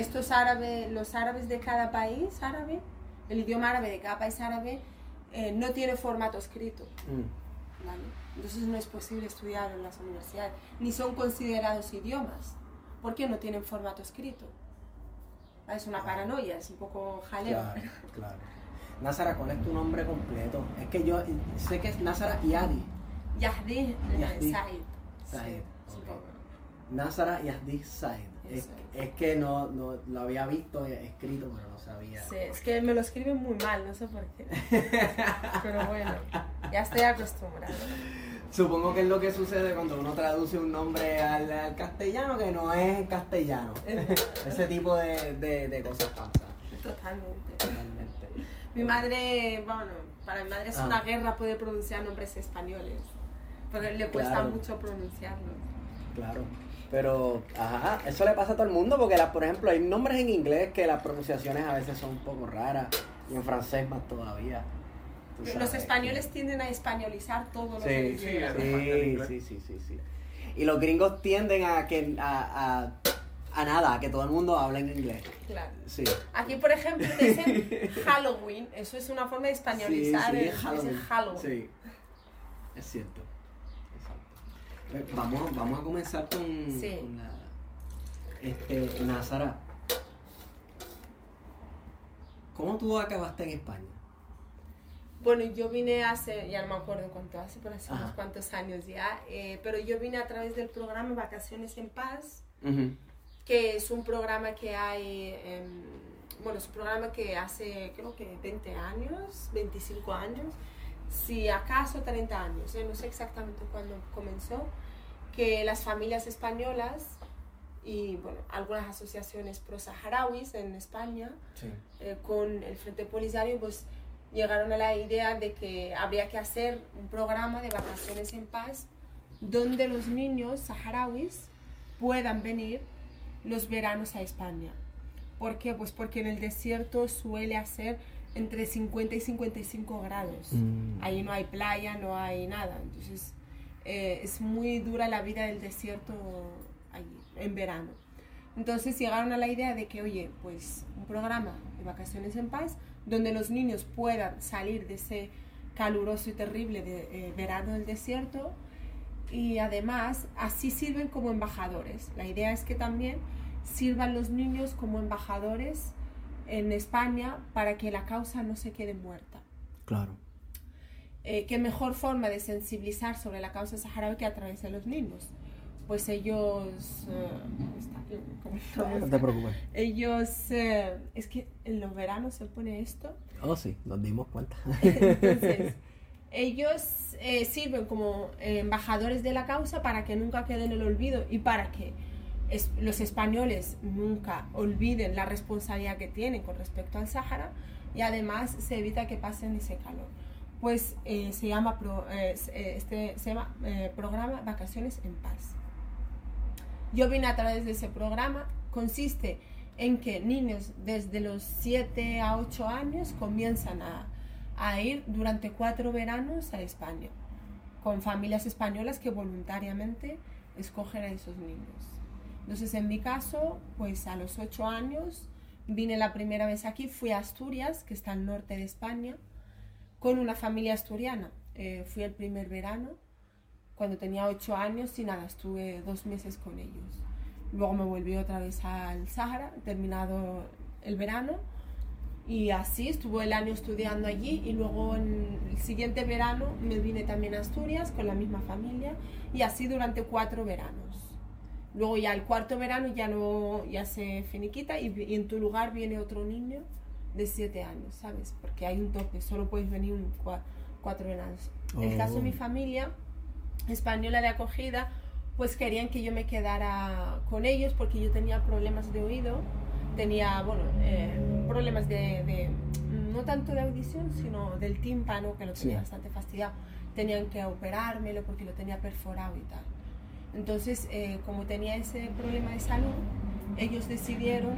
Estos árabes, los árabes de cada país árabe, el idioma árabe de cada país árabe, eh, no tiene formato escrito. Mm. ¿vale? Entonces no es posible estudiar en las universidades, ni son considerados idiomas, porque no tienen formato escrito. Ah, Es una paranoia, es un poco jaleo. Claro, claro. Nazara, ¿cuál es tu nombre completo? Es que yo sé que es Nazara Yadi. Yahdi eh, Yahdi. Said. Said, Sí, es un ok. poco. Nazara Yadi Said. Es, es que no, no lo había visto escrito, pero no sabía. Sí, es que me lo escriben muy mal, no sé por qué. Pero bueno, ya estoy acostumbrada. Supongo que es lo que sucede cuando uno traduce un nombre al, al castellano que no es castellano. Ese tipo de, de, de cosas pasan. Totalmente. Totalmente. Mi madre, bueno, para mi madre es Ah. una guerra poder pronunciar nombres españoles. Porque le cuesta Claro. mucho pronunciarlos. Claro. Pero, ajá, eso le pasa a todo el mundo porque, las, por ejemplo, hay nombres en inglés que las pronunciaciones a veces son un poco raras y en francés más todavía. Los españoles tienden a españolizar los Sí, idiomas. sí, sí, sí, sí, sí. Y los gringos tienden a que a, a, a nada, a que todo el mundo hable en inglés. Claro. Sí. Aquí, por ejemplo, dicen Halloween. Eso es una forma de españolizar. Sí, sí, el- Halloween. dicen Halloween. Sí. Es cierto. Eh, Vamos, vamos a comenzar con, Sí. con la. Este, Nazara. ¿Cómo tú acabaste en España? Bueno, yo vine hace, ya no me acuerdo cuánto hace, pero hace Ajá. unos cuantos años ya, eh, pero yo vine a través del programa Vacaciones en Paz, que es un programa que hay, bueno, es un programa que hace creo que 20 años, 25 años, si acaso 30 años, no sé exactamente cuándo comenzó, que las familias españolas y bueno, algunas asociaciones pro-saharauis en España, Sí. eh, con el Frente Polisario, pues llegaron a la idea de que habría que hacer un programa de vacaciones en paz donde los niños saharauis puedan venir los veranos a España. ¿Por qué? Pues porque en el desierto suele hacer entre 50 y 55 grados. Mm. Ahí no hay playa, no hay nada. Entonces eh, es muy dura la vida del desierto allí, en verano. Entonces llegaron a la idea de que, oye, pues un programa de vacaciones en paz donde los niños puedan salir de ese caluroso y terrible de, eh, verano del desierto y además así sirven como embajadores. La idea es que también sirvan los niños como embajadores en España para que la causa no se quede muerta. Claro. Eh, ¿Qué mejor forma de sensibilizar sobre la causa saharaui que a través de los niños? Pues ellos... eh, está aquí, ¿cómo- No te preocupes. ellos... eh, es que en los veranos se pone esto. Oh, sí, nos dimos cuenta. Entonces, ellos eh, sirven como embajadores de la causa para que nunca quede en el olvido y para que los españoles nunca olviden la responsabilidad que tienen con respecto al Sáhara y además se evita que pasen ese calor. Pues eh, se llama, eh, eh, este, programa Vacaciones en Paz. Yo vine a través de ese programa, consiste en que niños desde los 7 a 8 años comienzan a ir durante cuatro veranos a España, con familias españolas que voluntariamente escogen a esos niños. Entonces, en mi caso, pues a los 8 años vine la primera vez aquí, fui a Asturias, que está al norte de España, con una familia asturiana. Eh, fui el primer verano cuando tenía ocho años y nada, estuve dos meses con ellos. Luego me volví otra vez al Sahara, terminado el verano, y así estuve el año estudiando allí y luego en el siguiente verano me vine también a Asturias con la misma familia y así durante cuatro veranos. Luego ya el cuarto verano ya no ya se finiquita y, y en tu lugar viene otro niño de siete años, ¿sabes? Porque hay un tope, solo puedes venir un, cua- cuatro veranos. En el caso de mi Oh. familia española de acogida, pues querían que yo me quedara con ellos porque yo tenía problemas de oído, tenía, bueno, eh, problemas de, de- no tanto de audición, sino del tímpano, que lo tenía Sí. bastante fastidiado. Tenían que operármelo porque lo tenía perforado y tal. Entonces, eh, como tenía ese problema de salud, ellos decidieron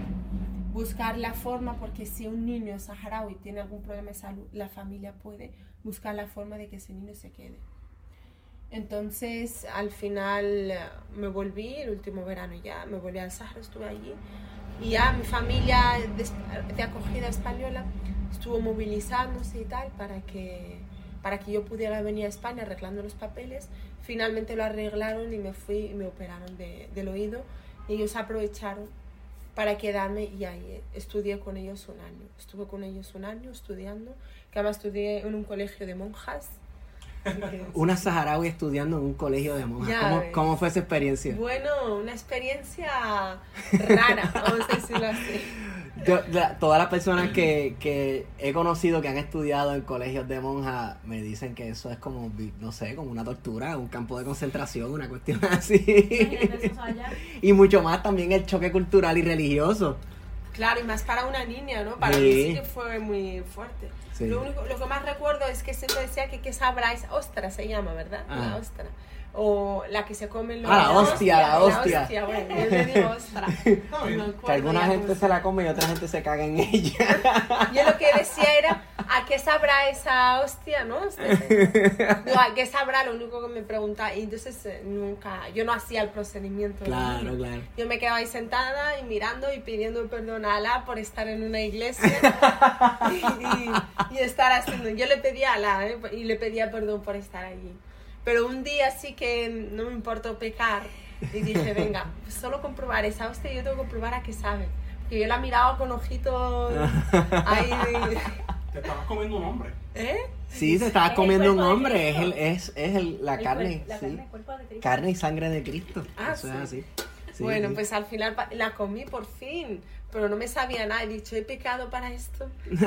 buscar la forma, porque si un niño saharaui tiene algún problema de salud, la familia puede buscar la forma de que ese niño se quede. Entonces, al final eh, me volví, el último verano ya, me volví al Sahara, estuve allí. Y ya mi familia de, de acogida española estuvo movilizándose y tal para que, para que yo pudiera venir a España arreglando los papeles. Finalmente lo arreglaron y me fui y me operaron de- del oído. Y ellos aprovecharon para quedarme y ahí estudié con ellos un año. Estuve con ellos un año estudiando, que además estudié en un colegio de monjas. Una saharaui estudiando en un colegio de monjas. ¿Cómo, cómo fue esa experiencia? Bueno, una experiencia rara, vamos a decirlo así. Yo- la- todas las personas que, que he conocido que han estudiado en colegios de monjas me dicen que eso es como, no sé, como una tortura, un campo de concentración, una cuestión así. Y mucho más también el choque cultural y religioso. Claro, y más para una niña, ¿no? Para Sí. mí sí que fue muy fuerte. Sí. Lo, único, lo que más recuerdo es que siempre decía que que sabráis, ostra se llama, ¿verdad? Ah. La ostra. O la que se come los... Ah, la hostia, la hostia. bueno, yo le digo ostra. No Que alguna gente se la come y otra gente se caga en ella. Yo lo que decía era, ¿a qué sabrá esa hostia, no? No, ¿a qué sabrá? Lo único que me preguntaba. Y entonces eh, nunca, yo no hacía el procedimiento. claro, niño. claro. Yo me quedaba ahí sentada y mirando y pidiendo perdón a Alá por estar en una iglesia y, y estar haciendo. Yo le pedía a Alá ¿eh? y le pedía perdón por estar allí. Pero un día sí que no me importó pecar y dije, venga, solo comprobar esa hostia, yo tengo que comprobar a qué sabe. Porque yo la miraba con ojitos ahí. Te estabas comiendo un hombre. ¿Eh? Sí, te estabas Es comiendo un hombre, es, el, es, es el- la El carne, la sí. carne, el cuerpo de Cristo. Carne y sangre de Cristo. Ah, Eso es sí. así. Sí, bueno, sí. pues al final la comí por fin, pero no me sabía nada. He dicho, he pecado para esto.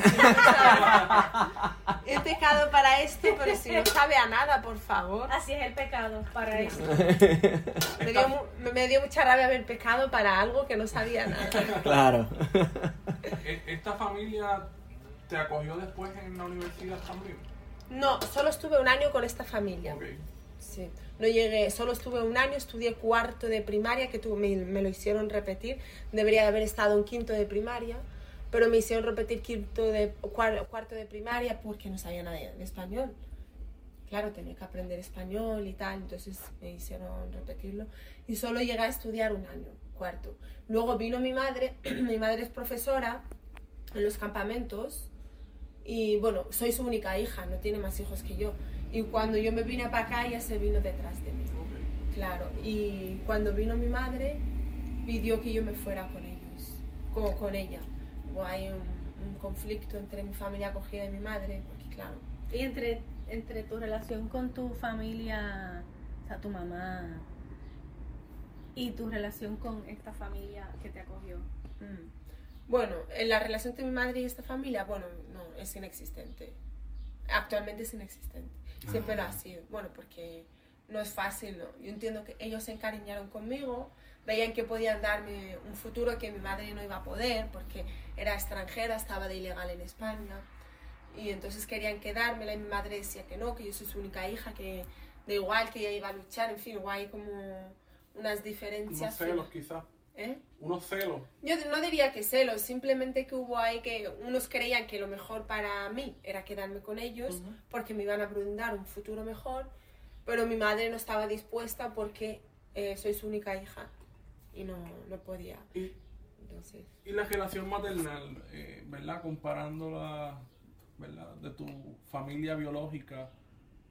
he pecado para esto, pero si no sabe a nada, por favor. Así es el pecado para eso. Me dio, me dio mucha rabia haber pecado para algo que no sabía nada. Claro. E- ¿Esta familia te acogió después en la universidad también? No, solo estuve un año con esta familia. Ok. Sí, no llegué, solo estuve un año, estudié cuarto de primaria, que me, me lo hicieron repetir. Debería de haber estado en quinto de primaria, pero me hicieron repetir quinto de, cuar- cuarto de primaria porque no sabía nada de español. Claro, tenía que aprender español y tal, entonces me hicieron repetirlo. Y solo llegué a estudiar un año, cuarto. Luego vino mi madre, mi madre es profesora en los campamentos y bueno, soy su única hija, no tiene más hijos que yo. Y cuando yo me vine para acá, ella se vino detrás de mí. Claro, y cuando vino mi madre, pidió que yo me fuera con ellos, con, con ella. Ahí un, un conflicto entre mi familia acogida y mi madre, porque claro, Y entre, entre tu relación con tu familia, o sea, tu mamá, y tu relación con esta familia que te acogió. Mm. Bueno, en la relación entre mi madre y esta familia, bueno, no, es inexistente. Actualmente es inexistente. Siempre lo ha sido. Bueno, porque no es fácil, ¿no? Yo entiendo que ellos se encariñaron conmigo, veían que podían darme un futuro que mi madre no iba a poder, porque era extranjera, estaba de ilegal en España. Y entonces querían quedármela y mi madre decía que no, que yo soy su única hija, que da igual, que ella iba a luchar, en fin, hay como unas diferencias. celos quizás. ¿Eh? Unos celos. Yo no diría que celos, simplemente que hubo ahí que unos creían que lo mejor para mí era quedarme con ellos porque me iban a brindar un futuro mejor, pero mi madre no estaba dispuesta porque eh, soy su única hija y no, no podía. Y, Entonces, y la relación maternal, eh, ¿verdad? Comparándola, ¿verdad? De tu familia biológica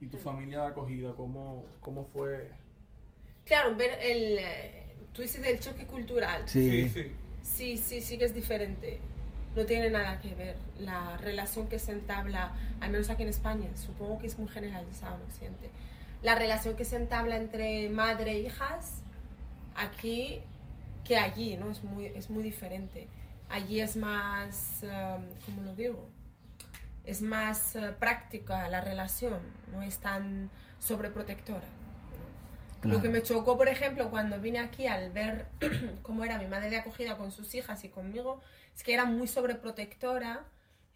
y tu familia de acogida, ¿cómo, cómo fue? Claro, ver el... Tú dices del choque cultural. Sí, sí. Sí, sí, sí que es diferente. No tiene nada que ver. La relación que se entabla, al menos aquí en España, supongo que es muy generalizado en Occidente. La relación que se entabla entre madre e hijas, aquí que allí, ¿no? Es muy, es muy diferente. Allí es más, um, ¿cómo lo digo? Es más eh, práctica la relación, no es tan sobreprotectora. Lo que me chocó, por ejemplo, cuando vine aquí al ver cómo era mi madre de acogida con sus hijas y conmigo, es que era muy sobreprotectora,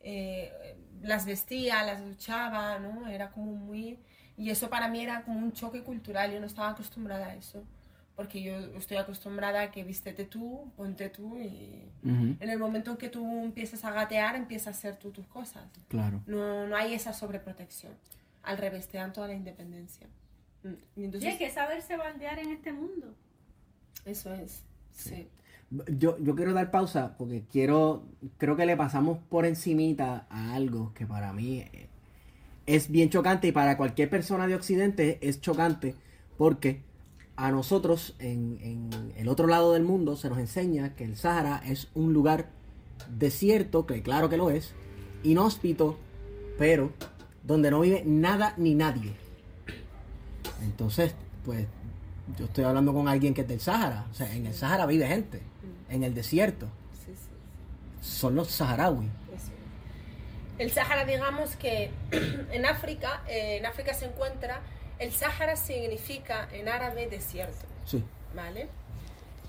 eh, las vestía, las duchaba, ¿no? Era como muy... Y eso para mí era como un choque cultural, yo no estaba acostumbrada a eso, porque yo estoy acostumbrada a que vístete tú, ponte tú y Ujú, en el momento en que tú empiezas a gatear, empiezas a hacer tú tus cosas. Claro. No, no hay esa sobreprotección, al revés, te dan toda la independencia. Mm, Y hay que saberse baldear en este mundo. eso es, sí. Yo, yo quiero dar pausa porque quiero, creo que le pasamos por encimita a algo que para mí eh, es bien chocante y para cualquier persona de Occidente es chocante porque a nosotros en, en el otro lado del mundo se nos enseña que el Sahara es un lugar desierto, que claro que lo es, inhóspito, pero donde no vive nada ni nadie. Entonces, pues yo estoy hablando con alguien que es del Sahara. O sea, en el Sahara vive gente. En el desierto. sí, sí. Son los saharauis. El Sáhara, digamos que en África, eh, en África se encuentra, el Sáhara significa en árabe desierto, Sí. ¿vale?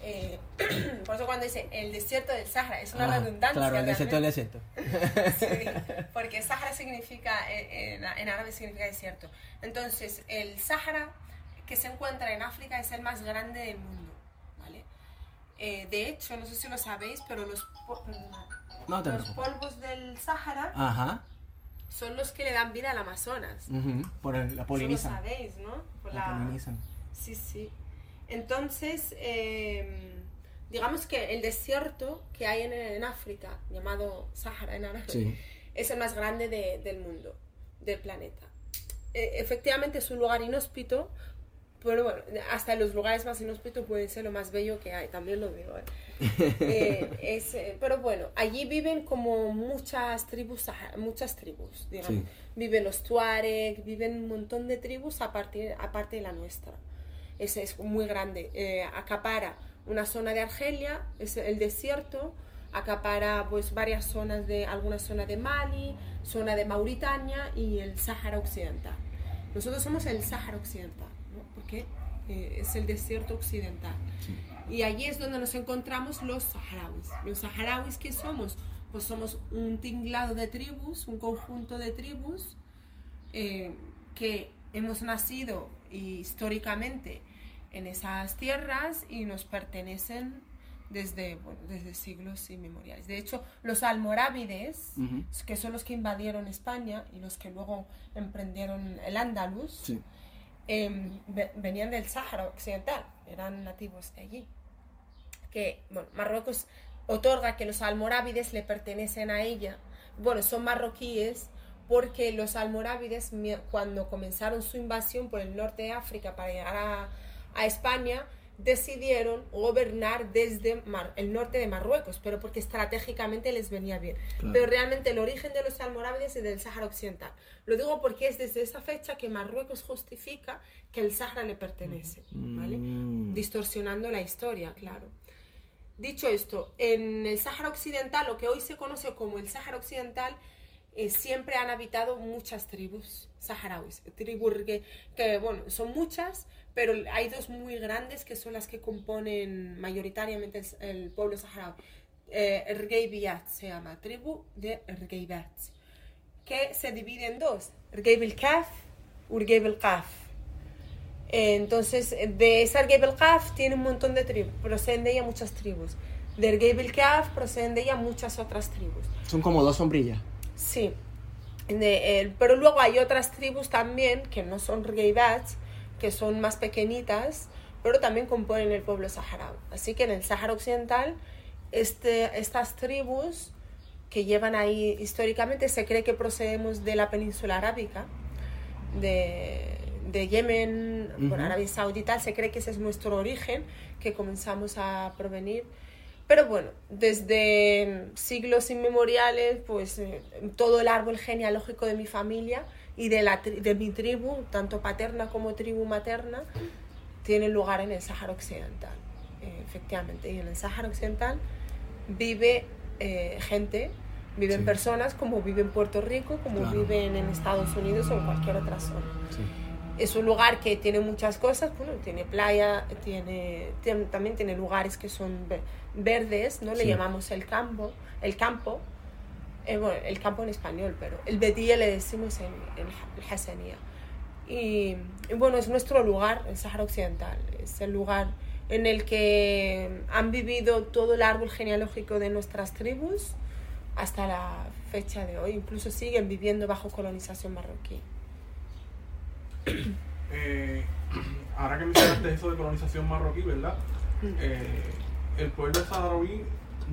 Eh, por eso cuando dice el desierto del Sáhara, es una Ah, redundancia. Claro, el desierto, el realmente. desierto. Sí, porque Sáhara significa, eh, en, en árabe significa desierto. Entonces, el Sáhara que se encuentra en África es el más grande del mundo, ¿vale? Eh, de hecho, no sé si lo sabéis, pero los, No los polvos del Sáhara Ajá. son los que le dan vida al Amazonas. Ujú, Por el, la Eso lo polinizan. sabéis, ¿no? Por La la- polinizan. Sí, sí. Entonces, eh, digamos que el desierto que hay en, en África, llamado Sáhara en árabe, Sí. es el más grande de- del mundo, del planeta. Eh, efectivamente es un lugar inhóspito, pero bueno, hasta los lugares más inhóspitos pueden ser lo más bello que hay, también lo digo. ¿eh? Eh, es, eh, pero bueno, allí viven como muchas tribus, muchas tribus, digamos. Sí. Viven los Tuareg, viven un montón de tribus aparte, aparte de la nuestra. Ese es muy grande. Eh, acapara una zona de Argelia, es el desierto, acapara pues varias zonas de, alguna zona de Mali, zona de Mauritania y el Sáhara Occidental. Nosotros somos el Sáhara Occidental, ¿no? porque eh, es el desierto occidental. Y allí es donde nos encontramos los saharauis. Los saharauis, ¿qué somos? Pues somos un tinglado de tribus, un conjunto de tribus eh, que hemos nacido históricamente en esas tierras y nos pertenecen desde, bueno, desde siglos inmemoriales. De hecho, los almorávides, que son los que invadieron España y los que luego emprendieron el Andaluz, Sí. em, ve- venían del Sáhara Occidental, eran nativos de allí. Que, bueno, Marruecos otorga que los almorávides le pertenecen a ella. Bueno, son marroquíes porque los almorávides, cuando comenzaron su invasión por el norte de África para llegar a, a España, decidieron gobernar desde Mar- el norte de Marruecos, pero porque estratégicamente les venía bien. Claro. Pero realmente el origen de los almorávides es del Sáhara Occidental. Lo digo porque es desde esa fecha que Marruecos justifica que el Sáhara le pertenece, ¿vale? Mm. Distorsionando la historia, claro. Dicho esto, en el Sáhara Occidental, lo que hoy se conoce como el Sáhara Occidental, eh, siempre han habitado muchas tribus saharauis. Tribus que, que, bueno, son muchas, pero hay dos muy grandes que son las que componen mayoritariamente el, el pueblo saharaui. Eh, Ergeibiyat se llama, tribu de Ergeibiyat, que se divide en dos, Ergeib el Kaf, Urgeib el Kaf. Eh, Entonces, de esa Ergeib el Kaf tiene un montón de tribus, proceden de ella muchas tribus. De Ergeib el Kaf proceden de ella muchas otras tribus. Son como dos sombrillas. Sí. De, eh, pero luego hay otras tribus también que no son Regeibats, que son más pequeñitas, pero también componen el pueblo saharaui. Así que en el Sáhara Occidental, este, estas tribus que llevan ahí históricamente, se cree que procedemos de la península arábica, de, de Yemen, por Ujú. Arabia Saudita, se cree que ese es nuestro origen, que comenzamos a provenir. Pero bueno, desde siglos inmemoriales, pues eh, todo el árbol genealógico de mi familia y de, la, tri- de mi tribu, tanto paterna como tribu materna, tiene lugar en el Sáhara Occidental, eh, efectivamente. Y en el Sáhara Occidental vive eh, gente, viven Sí. personas como vive en Puerto Rico, como Claro. viven en Estados Unidos o en cualquier otra zona. Sí. Es un lugar que tiene muchas cosas, bueno, tiene playa, tiene, tiene- también tiene lugares que son verdes, ¿no? Le Sí. llamamos el campo, el campo, eh, bueno, el campo en español, pero el Bedía le decimos en, en el Hassanía. Y, y bueno, es nuestro lugar, el Sáhara Occidental, es el lugar en el que han vivido todo el árbol genealógico de nuestras tribus hasta la fecha de hoy, incluso siguen viviendo bajo colonización marroquí. Eh, ahora que mencionaste eso de colonización marroquí, ¿verdad? Eh, el pueblo saharaui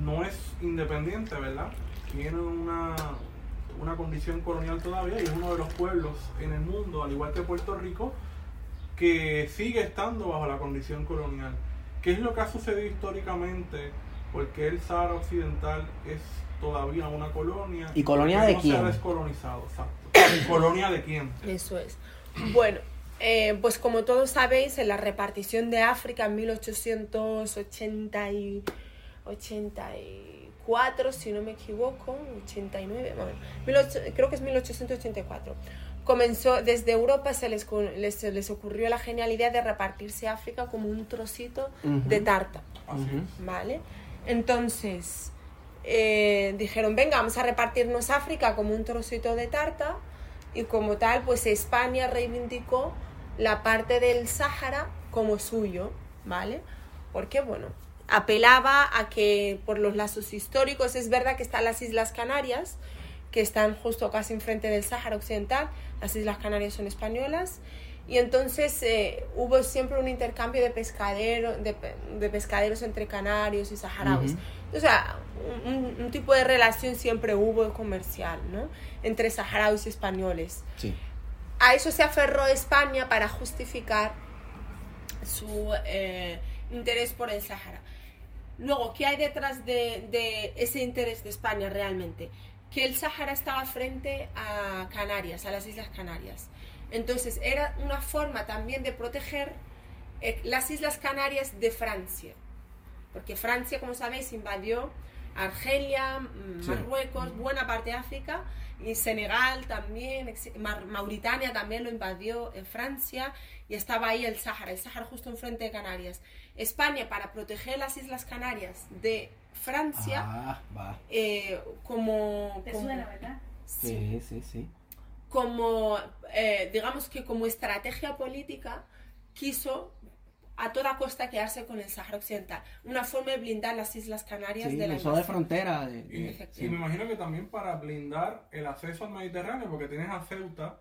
no es independiente, ¿verdad? Tiene una, una condición colonial todavía y es uno de los pueblos en el mundo, al igual que Puerto Rico, que sigue estando bajo la condición colonial. ¿Qué es lo que ha sucedido históricamente? Porque el Sahara Occidental es todavía una colonia. ¿Y colonia de no se quién? ha descolonizado, exacto. ¿Colonia de quién? Eso es. Bueno, eh, pues como todos sabéis, en la repartición de África en 1880 y 84, si no me equivoco, 89, bueno, 18 creo que es 1884. Comenzó desde Europa, se les, les, ocurrió la genialidad de repartirse África como un trocito de tarta. Es. ¿vale? Entonces, eh, dijeron, venga, vamos a repartirnos África como un trocito de tarta y como tal, pues España reivindicó la parte del Sáhara como suyo, ¿vale? Porque, bueno, apelaba a que por los lazos históricos, es verdad que están las Islas Canarias, que están justo casi enfrente del Sáhara Occidental, las Islas Canarias son españolas, y entonces eh, hubo siempre un intercambio de, de, pe- de pescaderos entre canarios y saharauis. O sea, un, tipo de relación siempre hubo comercial, ¿no? Entre saharauis y españoles. Sí. A eso se aferró España para justificar su eh, interés por el Sáhara. Luego, ¿qué hay detrás de, de ese interés de España realmente? Que el Sáhara estaba frente a Canarias, a las Islas Canarias. Entonces, era una forma también de proteger eh, las Islas Canarias de Francia. Porque Francia, como sabéis, invadió Argelia, mm, Sí. Marruecos, buena parte de África, y Senegal también, Mauritania también lo invadió en Francia, y estaba ahí el Sáhara, el Sáhara justo enfrente de Canarias. España, para proteger las Islas Canarias de Francia, Ah, va. eh, como... ¿Te como- suena, verdad? Sí, sí, sí. como, eh, digamos que como estrategia política, quiso a toda costa quedarse con el Sáhara Occidental. Una forma de blindar las Islas Canarias Sí, de la de frontera. de- Y, de- Efectivamente. y me imagino que también para blindar el acceso al Mediterráneo, porque tienes a Ceuta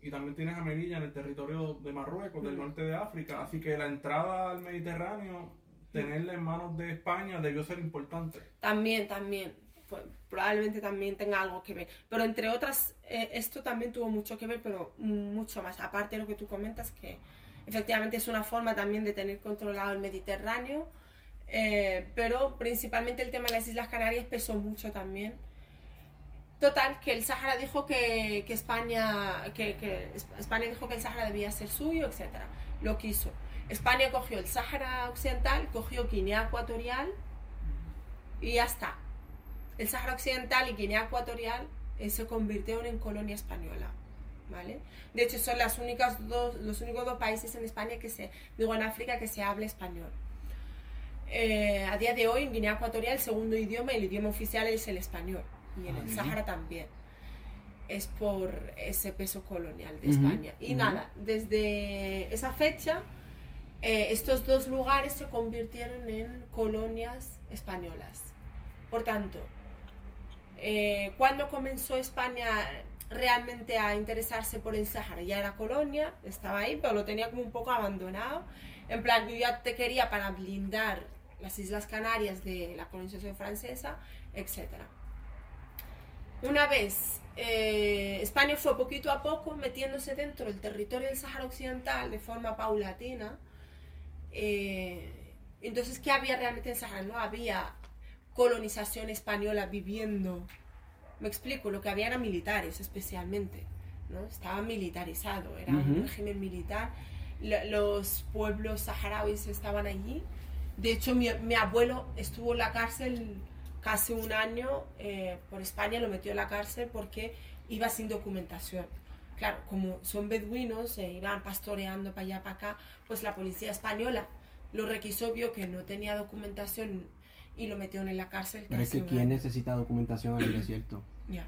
y también tienes a Melilla en el territorio de Marruecos, del Mm. norte de África, así que la entrada al Mediterráneo, tenerla en manos de España debió ser importante. También, también. Pues, probablemente también tenga algo que ver. Pero entre otras, eh, esto también tuvo mucho que ver, pero mucho más. Aparte de lo que tú comentas, que efectivamente es una forma también de tener controlado el Mediterráneo. eh, pero principalmente el tema de las Islas Canarias pesó mucho también. Total, que el Sáhara dijo que, España, que, España dijo que el Sáhara debía ser suyo, etc. Lo quiso. España cogió el Sáhara Occidental, cogió Guinea Ecuatorial y ya está. El Sáhara Occidental y Guinea Ecuatorial eh, se convirtieron en colonia española. ¿Vale? De hecho, son las únicas dos, los únicos dos países en España que se, digo en África, que se habla español. Eh, a día de hoy, en Guinea Ecuatorial, el segundo idioma, el idioma oficial es el español. Y en el bien. Sáhara también. Es por ese peso colonial de España. Y nada, desde esa fecha, eh, estos dos lugares se convirtieron en colonias españolas. Por tanto, eh, cuando comenzó España realmente a interesarse por el Sáhara, ya era colonia, estaba ahí, pero lo tenía como un poco abandonado. En plan, yo ya te quería para blindar las Islas Canarias de la colonización francesa, etc. una vez eh, España fue poquito a poco metiéndose dentro del territorio del Sáhara Occidental de forma paulatina. eh, entonces, ¿qué había realmente en Sáhara? No había colonización española viviendo. Me explico, lo que había eran militares especialmente. ¿no? Estaba militarizado, era un régimen militar. Lo- los pueblos saharauis estaban allí. De hecho, mi, mi abuelo estuvo en la cárcel casi un año eh, por España, lo metió en la cárcel porque iba sin documentación. Claro, como son beduinos, eh, iban pastoreando para allá, para acá, pues la policía española lo requisó, vio que no tenía documentación y lo metieron en la cárcel. Pero es que ¿quién año. necesita documentación en el desierto? Ya.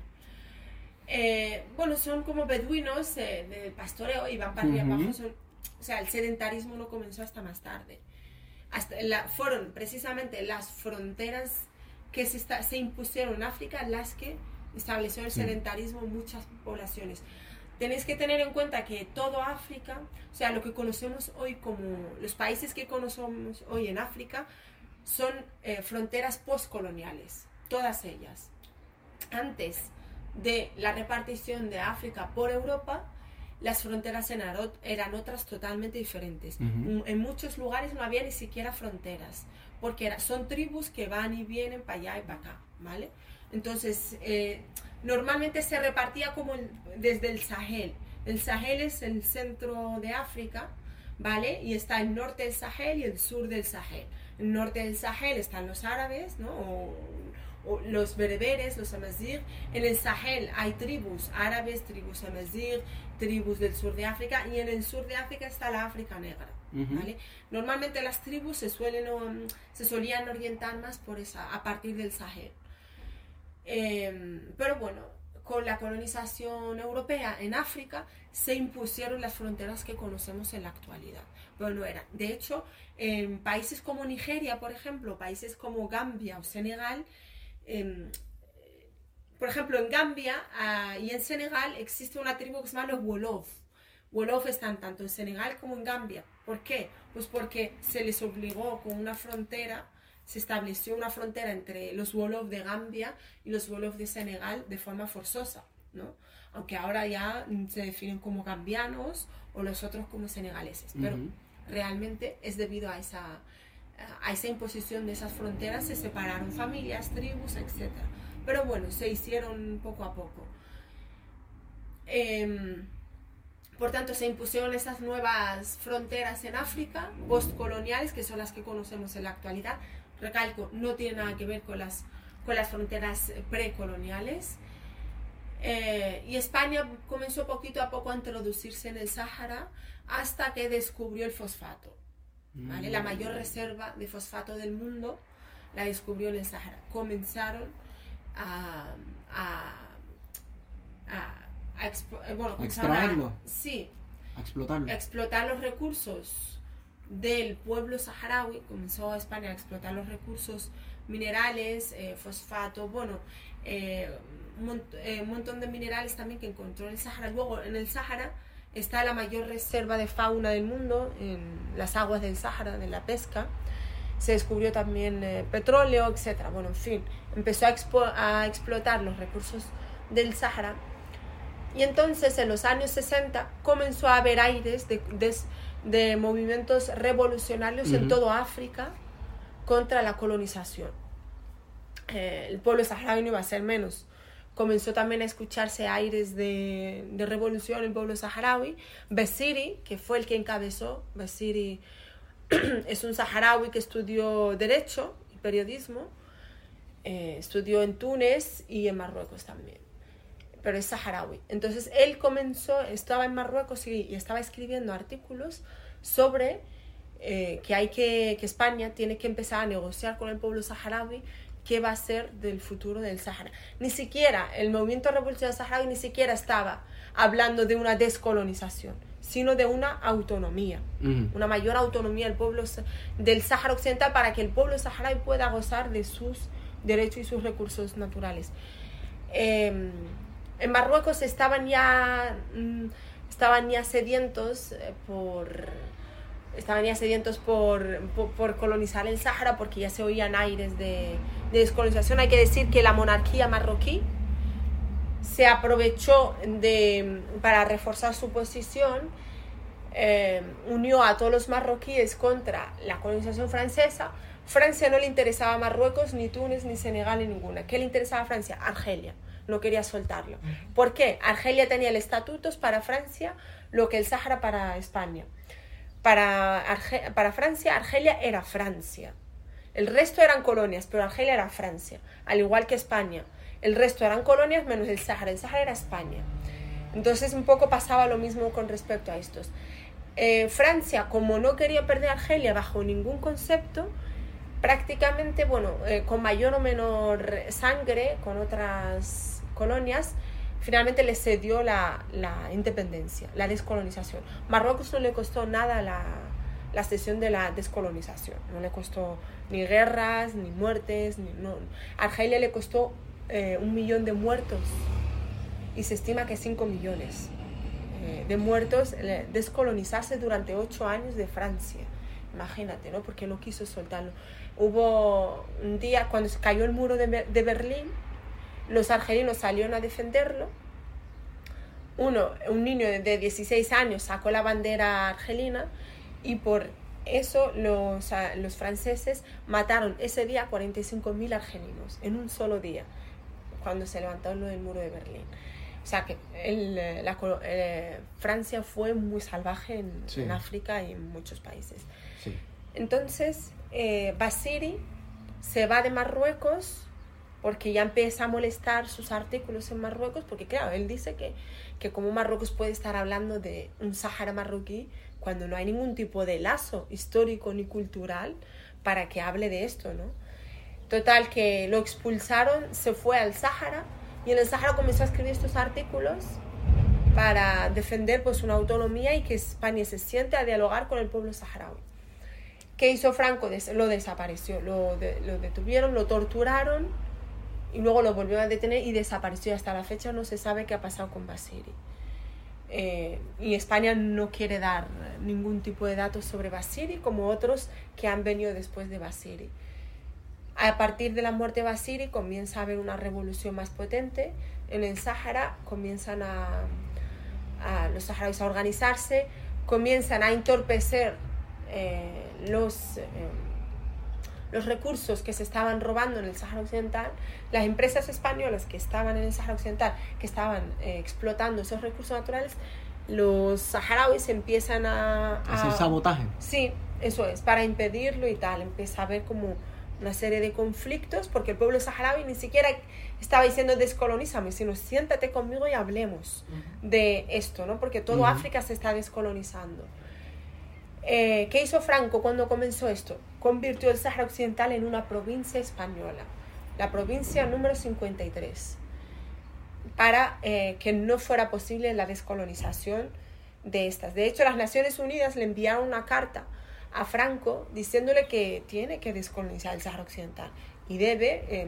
Eh, bueno, son como beduinos eh, del pastoreo y van para arriba para Ujú. abajo. son- o sea, el sedentarismo no comenzó hasta más tarde. Hasta la- fueron precisamente las fronteras que se, se impusieron en África las que estableció el Sí. sedentarismo en muchas poblaciones. Tenéis que tener en cuenta que todo África, o sea, lo que conocemos hoy como los países que conocemos hoy en África, son eh, fronteras postcoloniales, todas ellas. Antes de la repartición de África por Europa, las fronteras eran ot- eran otras totalmente diferentes. Ujú. M- En muchos lugares no había ni siquiera fronteras, porque era- son tribus que van y vienen para allá y para acá, ¿vale? Entonces, eh, normalmente se repartía como el- desde el Sahel. El Sahel es el centro de África, ¿vale? Y está el norte del Sahel y el sur del Sahel. Norte del Sahel están los árabes, ¿no? O, o los bereberes, los amazigh. En el Sahel hay tribus árabes, tribus amazigh, tribus del sur de África y en el sur de África está la África negra. Normalmente las tribus se suelen um, se solían orientar más por esa a partir del Sahel. Em, pero bueno, con la colonización europea en África se impusieron las fronteras que conocemos en la actualidad. Pero no eran. De hecho, en países como Nigeria, por ejemplo, países como Gambia o Senegal, em, por ejemplo, en Gambia ah, y en Senegal existe una tribu que se llama los Wolof. Wolof están tanto en Senegal como en Gambia. ¿Por qué? Pues porque se les obligó con una frontera, se estableció una frontera entre los Wolof de Gambia y los Wolof de Senegal de forma forzosa, ¿no? Aunque ahora ya se definen como gambianos o los otros como senegaleses. Pero. Realmente es debido a esa, a esa imposición de esas fronteras, se separaron familias, tribus, etc. Pero bueno, se hicieron poco a poco. Em, por tanto, se impusieron esas nuevas fronteras en África, postcoloniales, que son las que conocemos en la actualidad. Recalco, no tiene nada que ver con las, con las fronteras precoloniales. Eh, y España comenzó poquito a poco a introducirse en el Sáhara hasta que descubrió el fosfato. ¿vale? La mayor reserva de fosfato del mundo la descubrió en el Sáhara. Comenzaron a, a, a, a eh, bueno, extraerlo. sí, A explotarlo. explotar los recursos del pueblo saharaui, comenzó España a explotar los recursos minerales, eh, fosfato, bueno, eh, un, mont- eh, un montón de minerales también que encontró en el Sahara. Luego, en el Sahara está la mayor reserva de fauna del mundo, en las aguas del Sahara, de la pesca. Se descubrió también eh, petróleo, etc. Bueno, en fin, empezó a, explotar los recursos del Sahara y entonces en los años 60 comenzó a haber aires de, de- de movimientos revolucionarios en toda África contra la colonización. Eh, el pueblo saharaui no iba a ser menos. Comenzó también a escucharse aires de, revolución en el pueblo saharaui. Besiri, que fue el que encabezó, Besiri es un saharaui que estudió Derecho y Periodismo, eh, estudió en Túnez y en Marruecos también pero es saharaui. Entonces él comenzó, estaba en Marruecos y, y estaba escribiendo artículos sobre eh, que hay que, que España tiene que empezar a negociar con el pueblo saharaui qué va a ser del futuro del Sahara. Ni siquiera el movimiento revolucionario saharaui ni siquiera estaba hablando de una descolonización, sino de una autonomía Ujú. una mayor autonomía del pueblo del Sáhara Occidental para que el pueblo saharaui pueda gozar de sus derechos y sus recursos naturales. Eh, en Marruecos estaban ya mm, estaban ya sedientos eh, por estaban ya sedientos por, por, por colonizar el Sáhara porque ya se oían aires de, de descolonización. Hay que decir que la monarquía marroquí se aprovechó de, para reforzar su posición, eh, unió a todos los marroquíes contra la colonización francesa. Francia no le interesaba Marruecos, ni Túnez, ni Senegal, ni ninguna. ¿Qué le interesaba a Francia? Argelia. No quería soltarlo. ¿Por qué? Argelia tenía el estatutos para Francia, lo que el Sáhara para España. Para, para Francia, Argelia era Francia. El resto eran colonias, pero Argelia era Francia, al igual que España. El resto eran colonias menos el Sáhara. El Sáhara era España. Entonces un poco pasaba lo mismo con respecto a estos. Eh, Francia, como no quería perder Argelia bajo ningún concepto, prácticamente, bueno, eh, con mayor o menor sangre, con otras colonias, finalmente le cedió la, la, independencia, la descolonización. Marruecos no le costó nada la, la cesión de la descolonización, no le costó ni guerras, ni muertes, ni, no. Argelia le costó eh, un millón de muertos y se estima que cinco millones eh, de muertos descolonizarse durante ocho años de Francia. Imagínate, ¿no? Porque no quiso soltarlo. Hubo un día cuando se cayó el muro de Berlín, los argelinos salieron a defenderlo. Uno, un niño de 16 años sacó la bandera argelina y por eso los, los franceses mataron ese día 45.000 argelinos en un solo día, cuando se levantó lo del muro de Berlín. O sea que el, la, eh, Francia fue muy salvaje en, en, África y en muchos países. Sí. Entonces, eh, Basiri se va de Marruecos porque ya empieza a molestar sus artículos en Marruecos, porque claro, él dice que, que como Marruecos puede estar hablando de un Sahara marroquí cuando no hay ningún tipo de lazo histórico ni cultural para que hable de esto, ¿no? Total, que lo expulsaron, se fue al Sahara y en el Sahara comenzó a escribir estos artículos para defender pues una autonomía y que España se siente a dialogar con el pueblo saharaui. ¿Qué hizo Franco? Lo desapareció, lo, de, lo detuvieron, lo torturaron y luego lo volvió a detener y desapareció. Hasta la fecha no se sabe qué ha pasado con Basiri. Eh, y España no quiere dar ningún tipo de datos sobre Basiri, como otros que han venido después de Basiri. A partir de la muerte de Basiri comienza a haber una revolución más potente. En el Sáhara comienzan a, los saharauis a organizarse, comienzan a entorpecer eh, los... Eh, los recursos que se estaban robando en el Sáhara Occidental, las empresas españolas que estaban en el Sáhara Occidental, que estaban eh, explotando esos recursos naturales, los saharauis empiezan a, a... ¿Hacer sabotaje? Sí, eso es, para impedirlo y tal. Empieza a haber como una serie de conflictos, porque el pueblo saharaui ni siquiera estaba diciendo descolonízame, sino siéntate conmigo y hablemos uh -huh. de esto, ¿no? Porque todo uh -huh. África se está descolonizando. Eh, ¿Qué hizo Franco cuando comenzó esto? Convirtió el Sáhara Occidental en una provincia española, la provincia número 53, para eh, que no fuera posible la descolonización de estas. De hecho, las Naciones Unidas le enviaron una carta a Franco diciéndole que tiene que descolonizar el Sáhara Occidental y debe eh,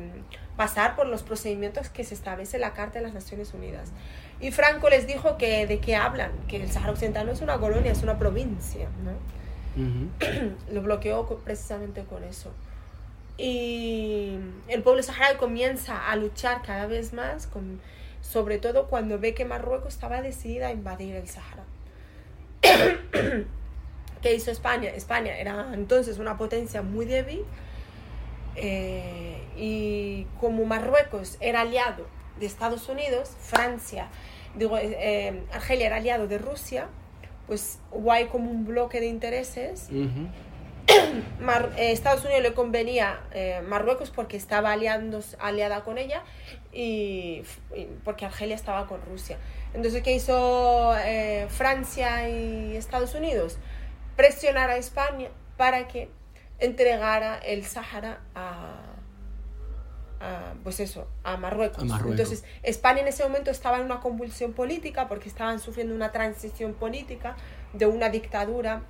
pasar por los procedimientos que se establece en la Carta de las Naciones Unidas. Y Franco les dijo que de qué hablan, que el Sahara Occidental no es una colonia, es una provincia. ¿no? Uh -huh. Lo bloqueó precisamente con eso. Y el pueblo saharaui comienza a luchar cada vez más, con, sobre todo cuando ve que Marruecos estaba decidida a invadir el Sahara. ¿Qué hizo España? España era entonces una potencia muy débil eh, y como Marruecos era aliado de Estados Unidos, Francia, digo, eh, Argelia era aliado de Rusia, pues hubo ahí como un bloque de intereses. Uh -huh. Mar, eh, Estados Unidos le convenía eh, Marruecos porque estaba aliando, aliada con ella y, y, porque Argelia estaba con Rusia. Entonces, ¿qué hizo eh, Francia y Estados Unidos? Presionar a España para que entregara el Sáhara a, a, pues eso, a Marruecos. a Marruecos. Entonces, España en ese momento estaba en una convulsión política porque estaban sufriendo una transición política de una dictadura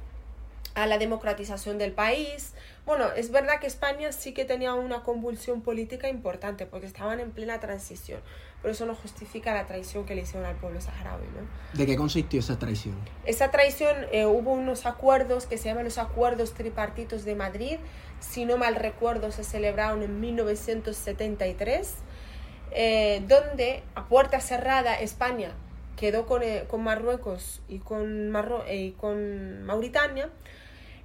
a la democratización del país. Bueno, es verdad que España sí que tenía una convulsión política importante porque estaban en plena transición, pero eso no justifica la traición que le hicieron al pueblo saharaui. ¿no? ¿De qué consistió esa traición? Esa traición, eh, hubo unos acuerdos que se llaman los acuerdos tripartitos de Madrid, si no mal recuerdo se celebraron en 1973 eh, donde a puerta cerrada España quedó con, eh, con Marruecos y con, Marro- eh, y con Mauritania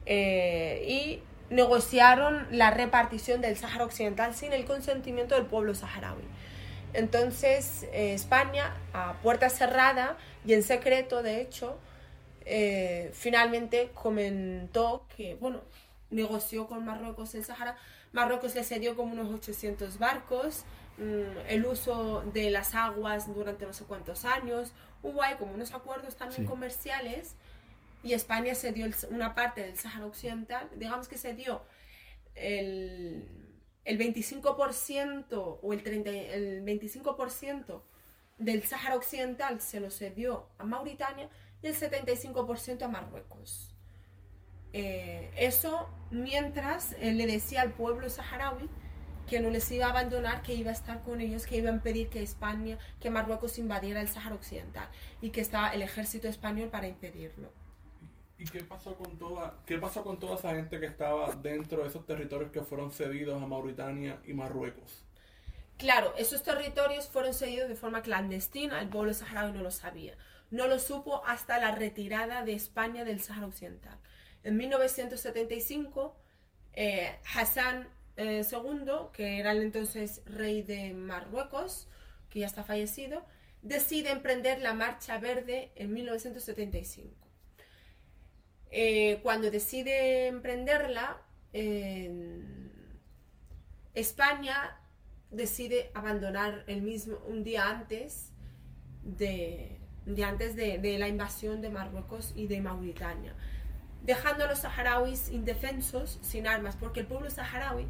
eh, y negociaron la repartición del Sáhara Occidental sin el consentimiento del pueblo saharaui. Entonces, España, a puerta cerrada y en secreto, de hecho, finalmente comentó que, bueno, negoció con Marruecos el Sahara. Marruecos le cedió como unos 800 barcos, mm, el uso de las aguas durante no sé cuántos años. Hubo ahí como unos acuerdos también Sí. comerciales y España cedió el- una parte del Sahara Occidental. Digamos que cedió el, el 25% o el, 30, el 25% del Sáhara Occidental se lo cedió a Mauritania y el 75% a Marruecos. Eh, eso mientras él le decía al pueblo saharaui que no les iba a abandonar, que iba a estar con ellos, que iba a impedir que España, que Marruecos invadiera el Sáhara Occidental y que estaba el ejército español para impedirlo. ¿Y qué pasó con toda, qué pasó con toda esa gente que estaba dentro de esos territorios que fueron cedidos a Mauritania y Marruecos? Claro, esos territorios fueron cedidos de forma clandestina, el pueblo saharaui no lo sabía. No lo supo hasta la retirada de España del Sáhara Occidental. En 1975, eh, Hassan eh, II, que era el entonces rey de Marruecos, que ya está fallecido, decide emprender la Marcha Verde en 1975. Eh, cuando decide emprenderla, eh, España decide abandonar el mismo un día antes de, antes de la invasión de Marruecos y de Mauritania, dejando a los saharauis indefensos, sin armas, porque el pueblo saharaui,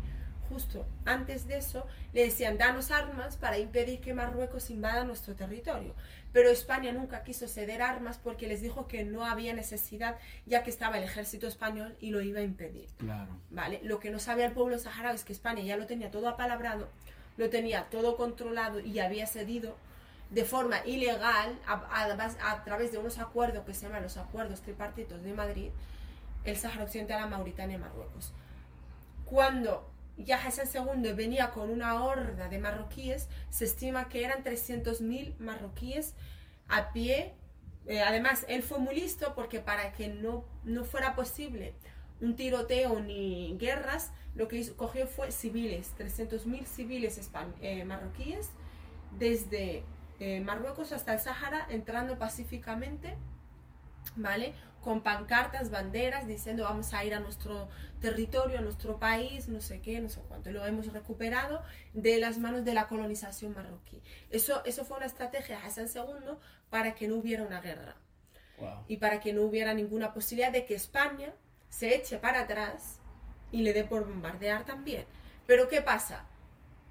justo antes de eso, le decían, danos armas para impedir que Marruecos invada nuestro territorio. Pero España nunca quiso ceder armas porque les dijo que no había necesidad, ya que estaba el ejército español y lo iba a impedir. Claro. ¿vale? Lo que no sabía el pueblo saharaui es que España ya lo tenía todo apalabrado, lo tenía todo controlado y había cedido de forma ilegal a, a- a través de unos acuerdos que se llaman los acuerdos tripartitos de Madrid, el Sahara Occidental Mauritania y Marruecos. Cuando ya Hassan II venía con una horda de marroquíes, se estima que eran 300.000 marroquíes a pie. Eh, además, él fue muy listo porque para que no, no fuera posible un tiroteo ni guerras, lo que hizo- cogió fue civiles, 300.000 civiles eh, marroquíes, desde eh, Marruecos hasta el Sahara, entrando pacíficamente, ¿vale? Con pancartas, banderas, diciendo vamos a ir a nuestro territorio, a nuestro país, no sé qué, no sé cuánto. Lo hemos recuperado de las manos de la colonización marroquí. Eso, eso fue una estrategia de Hassan II para que no hubiera una guerra Wow. y para que no hubiera ninguna posibilidad de que España se eche para atrás y le dé por bombardear también. Pero ¿qué pasa?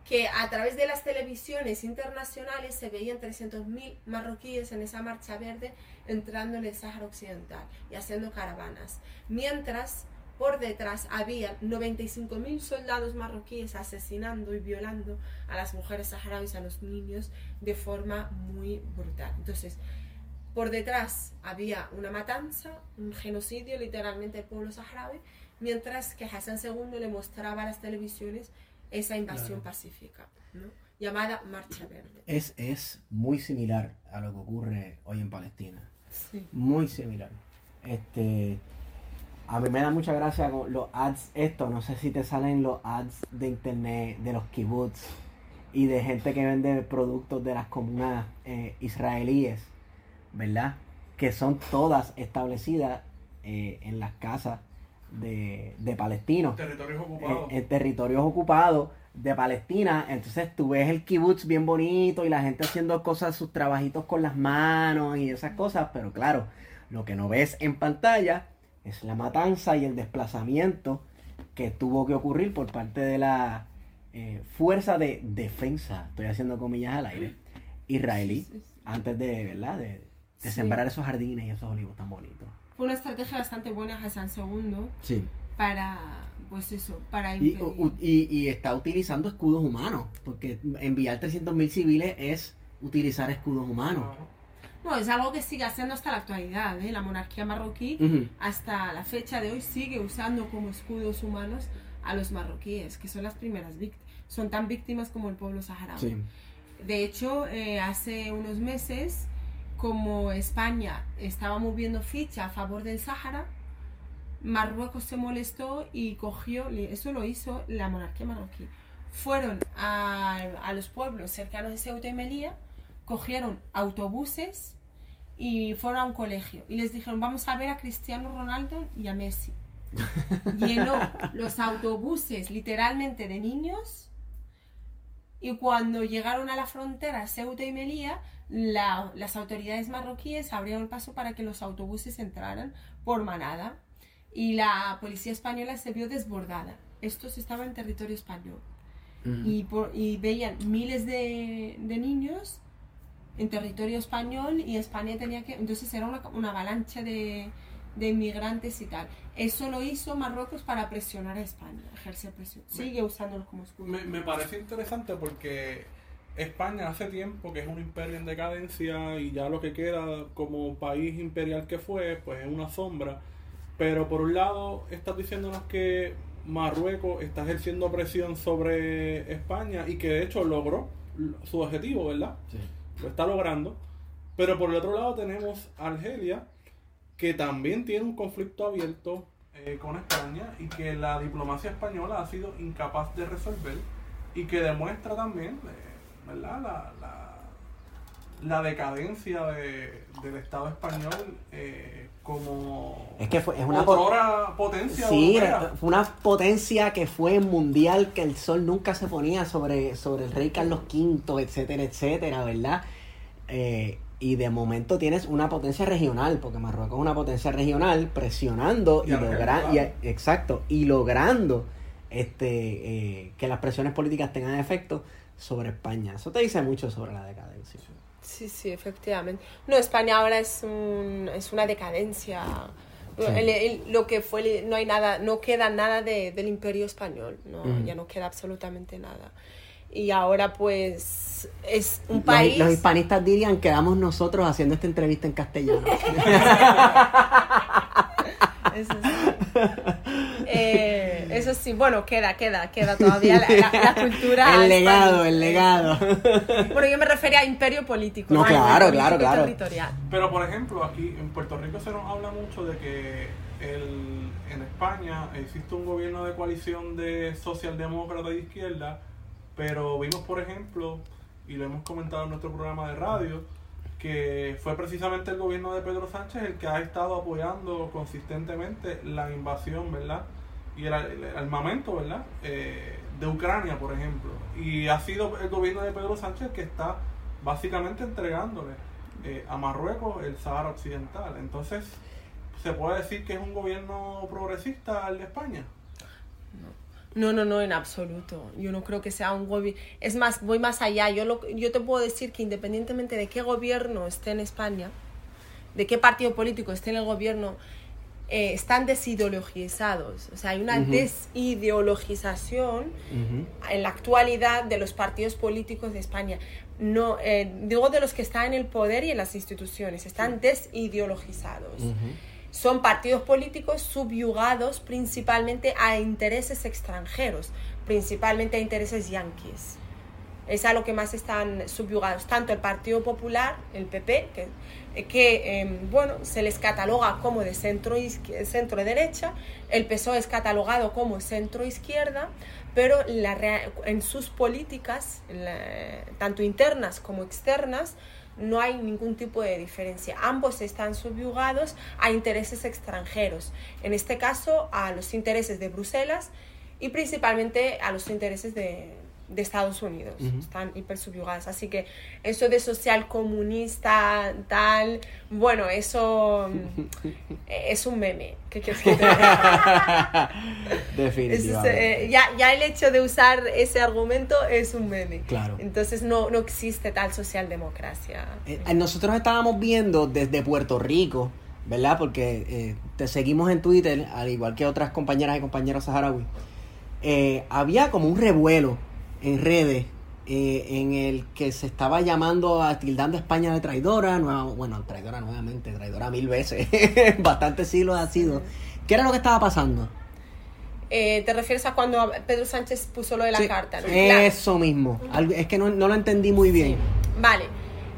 Que a través de las televisiones internacionales se veían 300.000 marroquíes en esa marcha verde entrando en el Sáhara Occidental y haciendo caravanas. Mientras por detrás había 95.000 soldados marroquíes asesinando y violando a las mujeres saharauis, a los niños, de forma muy brutal. Entonces, por detrás había una matanza, un genocidio literalmente del pueblo saharaui, mientras que Hassan II le mostraba a las televisiones esa invasión Claro. pacífica, ¿no? llamada Marcha Verde. Es, es muy similar a lo que ocurre hoy en Palestina. Sí. Muy similar. Este, a mí me da mucha gracia con los ads esto, no sé si te salen los ads de internet de los kibbutz y de gente que vende productos de las comunas eh, israelíes, ¿verdad? Que son todas establecidas eh, en las casas de, de palestinos Territorios en, ocupados. en territorios ocupados de Palestina. Entonces tú ves el kibutz bien bonito y la gente haciendo cosas, sus trabajitos con las manos y esas cosas, pero claro, lo que no ves en pantalla es la matanza y el desplazamiento que tuvo que ocurrir por parte de la eh, fuerza de defensa, estoy haciendo comillas al aire, israelí, Sí, sí. antes de, ¿verdad? De, de Sí. sembrar esos jardines y esos olivos tan bonitos. Fue una estrategia bastante buena Hassan II Sí. para, pues eso, para Y, y- y está utilizando escudos humanos, porque enviar 300.000 civiles es utilizar escudos humanos. No, es algo que sigue haciendo hasta la actualidad. ¿eh? La monarquía marroquí hasta la fecha de hoy sigue usando como escudos humanos a los marroquíes, que son las primeras víctimas. Son tan víctimas como el pueblo saharaui. Sí. De hecho, eh, hace unos meses, como España estaba moviendo ficha a favor del Sáhara, Marruecos se molestó y cogió, eso lo hizo la monarquía marroquí. Fueron a, a los pueblos cercanos de Ceuta y Melilla, cogieron autobuses y fueron a un colegio y les dijeron vamos a ver a Cristiano Ronaldo y a Messi. Llenó los autobuses literalmente de niños y cuando llegaron a la frontera Ceuta y Melilla, la- las autoridades marroquíes abrieron el paso para que los autobuses entraran por manada y la policía española se vio desbordada. Estos estaban en territorio español y, por- y veían miles de, de niños en territorio español y España tenía que... Entonces era una, una avalancha de, de inmigrantes y tal. Eso lo hizo Marruecos para presionar a España, ejercer presión. Sigue usándolo como escudo. Me, me parece interesante porque España hace tiempo que es un imperio en decadencia y ya lo que queda como país imperial que fue, pues es una sombra. Pero por un lado estás diciéndonos que Marruecos está ejerciendo presión sobre España y que de hecho logró su objetivo, ¿verdad? Lo está logrando. Pero por el otro lado tenemos Argelia, que también tiene un conflicto abierto eh, con España y que la diplomacia española ha sido incapaz de resolver y que demuestra también eh, ¿verdad? La, la, la decadencia de- del Estado español eh, como Es que fue, es una otrora potencia Sí, europea. fue una potencia que fue mundial, que el sol nunca se ponía sobre, sobre el rey Carlos V, etcétera, etcétera, ¿verdad? Eh, y de momento tienes una potencia regional, porque Marruecos es una potencia regional presionando y, Y logrando, exacto, y logrando este eh, que las presiones políticas tengan efecto sobre España. Eso te dice mucho sobre la decadencia. Sí, sí, efectivamente. No, España ahora es, un, es una decadencia. Sí. El- el- lo que fue, no hay nada, no queda nada de- del imperio español, no, ya no queda absolutamente nada. Y ahora pues es un país... Los, hispanistas dirían que quedamos nosotros haciendo esta entrevista en castellano. Eso sí. Eh, eso sí, bueno, queda, queda, queda todavía la, la- la cultura. el legado, el legado. Bueno, yo me refería a imperio político. No, nivel claro, político claro, claro. territorial. Pero por ejemplo, aquí en Puerto Rico se nos habla mucho de que el- en España existe un gobierno de coalición de socialdemócrata y izquierda, pero vimos por ejemplo, y lo hemos comentado en nuestro programa de radio, que fue precisamente el gobierno de Pedro Sánchez el que ha estado apoyando consistentemente la invasión, ¿verdad? Y el, armamento, ¿verdad? Eh, de Ucrania, por ejemplo. Y ha sido el gobierno de Pedro Sánchez el que está básicamente entregándole eh, a Marruecos el Sahara Occidental. Entonces, ¿se puede decir que es un gobierno progresista el de España? No, no, no, en absoluto. Yo no creo que sea un gobierno. Es más, voy más allá. Yo, lo, yo te puedo decir que independientemente de qué gobierno esté en España, de qué partido político esté en el gobierno, eh, están desideologizados. O sea, hay una desideologización en la actualidad de los partidos políticos de España. No, eh, digo de los que están en el poder y en las instituciones, están desideologizados. Son partidos políticos subyugados principalmente a intereses extranjeros, principalmente a intereses yanquis. Es a lo que más están subyugados, tanto el Partido Popular, el PP, que, eh, bueno, se les cataloga como de centro, centro derecha, el PSOE es catalogado como centro izquierda, pero en sus políticas, tanto internas como externas, no hay ningún tipo de diferencia. Ambos están subyugados a intereses extranjeros, en este caso a los intereses de Bruselas y principalmente a los intereses de, de Estados Unidos. Están hiper subyugadas. Así que eso de social comunista, tal, bueno, eso mm, es un meme. ¿Qué quieres que te diga? Es- Definitivamente. eh, ya, ya el hecho de usar ese argumento es un meme. Claro. Entonces no, no existe tal socialdemocracia. Eh, eh, nosotros estábamos viendo desde Puerto Rico, ¿verdad? Porque eh, te seguimos en Twitter, al igual que otras compañeras y compañeros saharaui. Eh, había como un revuelo en redes eh, en el que se estaba llamando a tildando a España de traidora, nueva- bueno, traidora nuevamente, traidora mil veces, bastantes siglos ha sido. ¿Qué era lo que estaba pasando? Eh, ¿Te refieres a cuando Pedro Sánchez puso lo de la Sí, carta? ¿no? Claro. Eso mismo. Algo- Es que no, no lo entendí muy bien. Vale.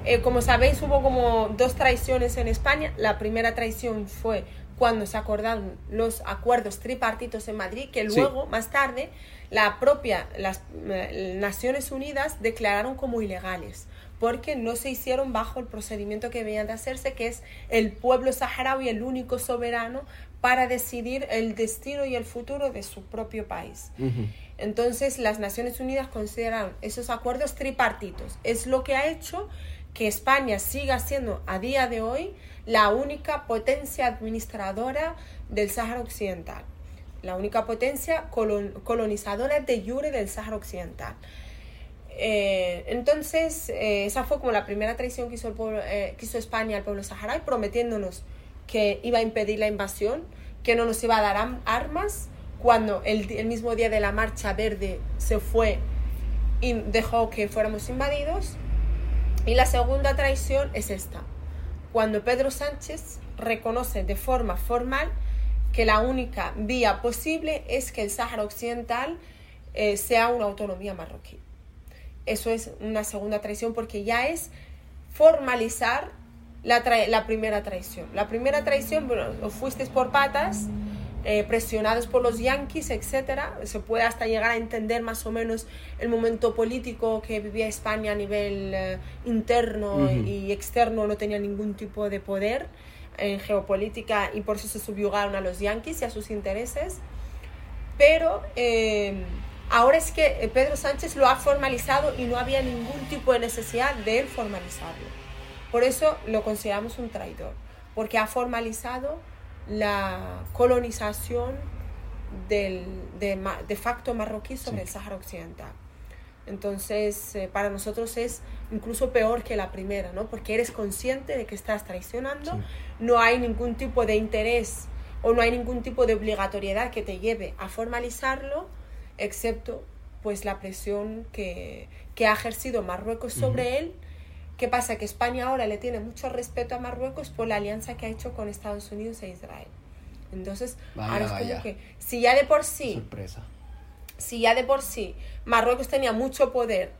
Eh, como sabéis, hubo como dos traiciones en España. La primera traición fue cuando se acordaron los acuerdos tripartitos en Madrid, que Sí. luego, más tarde, la propia, las eh, Naciones Unidas declararon como ilegales, porque no se hicieron bajo el procedimiento que debían de hacerse, que es el pueblo saharaui el único soberano para decidir el destino y el futuro de su propio país. Entonces, las Naciones Unidas consideraron esos acuerdos tripartitos. Es lo que ha hecho que España siga siendo a día de hoy la única potencia administradora del Sáhara Occidental, la única potencia colon- colonizadora de jure del Sáhara Occidental. Eh, entonces, eh, esa fue como la primera traición eh, que hizo España al pueblo saharaui, prometiéndonos que iba a impedir la invasión, que no nos iba a dar armas, cuando el mismo día de la Marcha Verde se fue y dejó que fuéramos invadidos. Y la segunda traición es esta, cuando Pedro Sánchez reconoce de forma formal que la única vía posible es que el Sáhara Occidental eh, sea una autonomía marroquí. Eso es una segunda traición porque ya es formalizar la, tra- la primera traición. La primera traición, bueno, os fuisteis por patas, eh, presionados por los yanquis, etcétera. Se puede hasta llegar a entender más o menos el momento político que vivía España a nivel eh, interno y externo, no tenía ningún tipo de poder en geopolítica y por eso se subyugaron a los yanquis y a sus intereses. Pero eh, ahora es que eh, Pedro Sánchez lo ha formalizado y no había ningún tipo de necesidad de él formalizarlo. Por eso lo consideramos un traidor, porque ha formalizado la colonización del, de, de facto marroquí sobre Sí. el Sáhara Occidental. Entonces, eh, para nosotros es incluso peor que la primera, ¿no? Porque eres consciente de que estás traicionando, Sí. no hay ningún tipo de interés o no hay ningún tipo de obligatoriedad que te lleve a formalizarlo, excepto pues la presión que, que ha ejercido Marruecos sobre él. ¿Qué pasa? Que España ahora le tiene mucho respeto a Marruecos por la alianza que ha hecho con Estados Unidos e Israel. Entonces, Vaya, ahora es vaya. como que si ya de por sí Sorpresa. Si ya de por sí Marruecos tenía mucho poder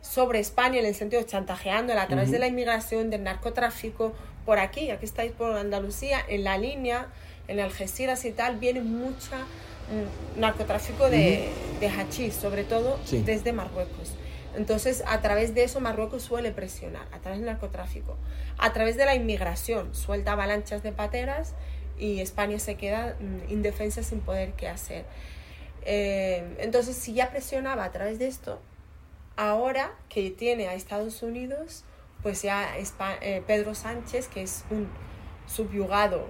sobre España en el sentido de chantajeándola a través de la inmigración, del narcotráfico, por aquí, aquí estáis por Andalucía, en la línea, en Algeciras y tal, viene mucha mm, narcotráfico de, de hachís, sobre todo Sí. desde Marruecos. Entonces, a través de eso Marruecos suele presionar, a través del narcotráfico, a través de la inmigración, suelta avalanchas de pateras y España se queda mm, indefensa sin poder qué hacer. Eh, entonces, si ya presionaba a través de esto, ahora que tiene a Estados Unidos, pues ya eh, Pedro Sánchez, que es un subyugado,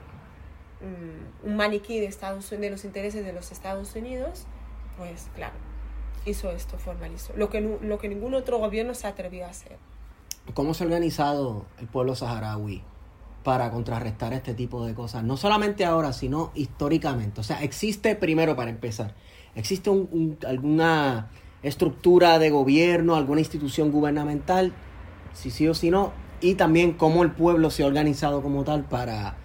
mm, un maniquí de, Estados, de los intereses de los Estados Unidos, pues claro, hizo esto, formalizó. Lo que, lo que ningún otro gobierno se atrevió a hacer. ¿Cómo se ha organizado el pueblo saharaui para contrarrestar este tipo de cosas? No solamente ahora, sino históricamente. O sea, existe, primero para empezar, existe un- un- alguna estructura de gobierno, alguna institución gubernamental, si sí o si no, y también cómo el pueblo se ha organizado como tal para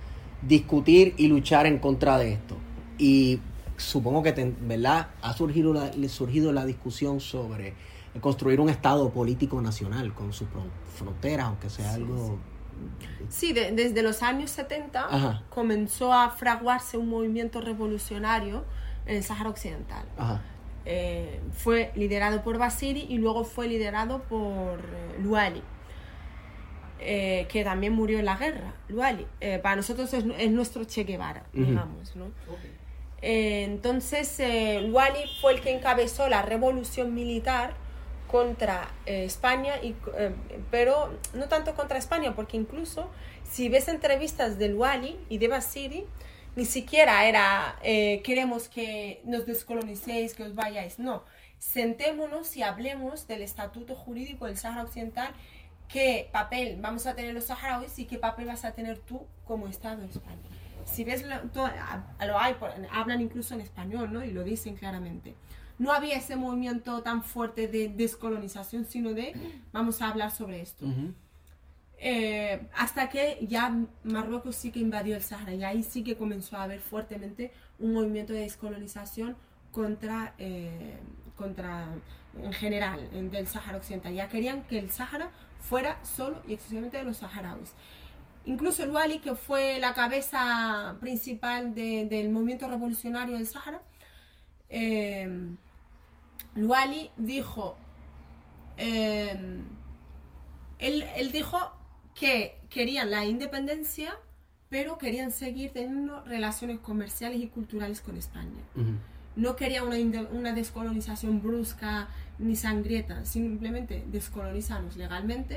discutir y luchar en contra de esto. Y supongo que, ¿verdad? Ha surgido la, surgido la discusión sobre construir un Estado político nacional con sus fron- fronteras, aunque sea algo... Sí, de- desde los años 70 Ajá. comenzó a fraguarse un movimiento revolucionario en el Sáhara Occidental. Ajá. Eh, fue liderado por Basiri y luego fue liderado por eh, Luali, eh, que también murió en la guerra. Luali, eh, para nosotros es, es nuestro Che Guevara, digamos, ¿no? Eh, entonces, eh, Luali fue el que encabezó la revolución militar contra eh, España, y, eh, pero no tanto contra España, porque incluso si ves entrevistas de Luali y de Basiri, ni siquiera era eh, queremos que nos descolonicéis, que os vayáis. No, sentémonos y hablemos del estatuto jurídico del Sáhara Occidental, qué papel vamos a tener los saharauis y qué papel vas a tener tú como Estado de España. Si ves, lo, to- a- lo hay, hablan incluso en español, ¿no? Y lo dicen claramente. No había ese movimiento tan fuerte de descolonización, sino de vamos a hablar sobre esto. Eh, hasta que ya Marruecos sí que invadió el Sahara y ahí sí que comenzó a haber fuertemente un movimiento de descolonización contra, eh, contra en general, en- del Sáhara Occidental. Ya querían que el Sáhara fuera solo y exclusivamente de los saharauis. Incluso el Wali, que fue la cabeza principal de- del movimiento revolucionario del Sáhara, eh, el Wali dijo, eh, él, él dijo que querían la independencia, pero querían seguir teniendo relaciones comerciales y culturales con España no quería una, inde- una descolonización brusca ni sangrienta, simplemente descolonizarnos legalmente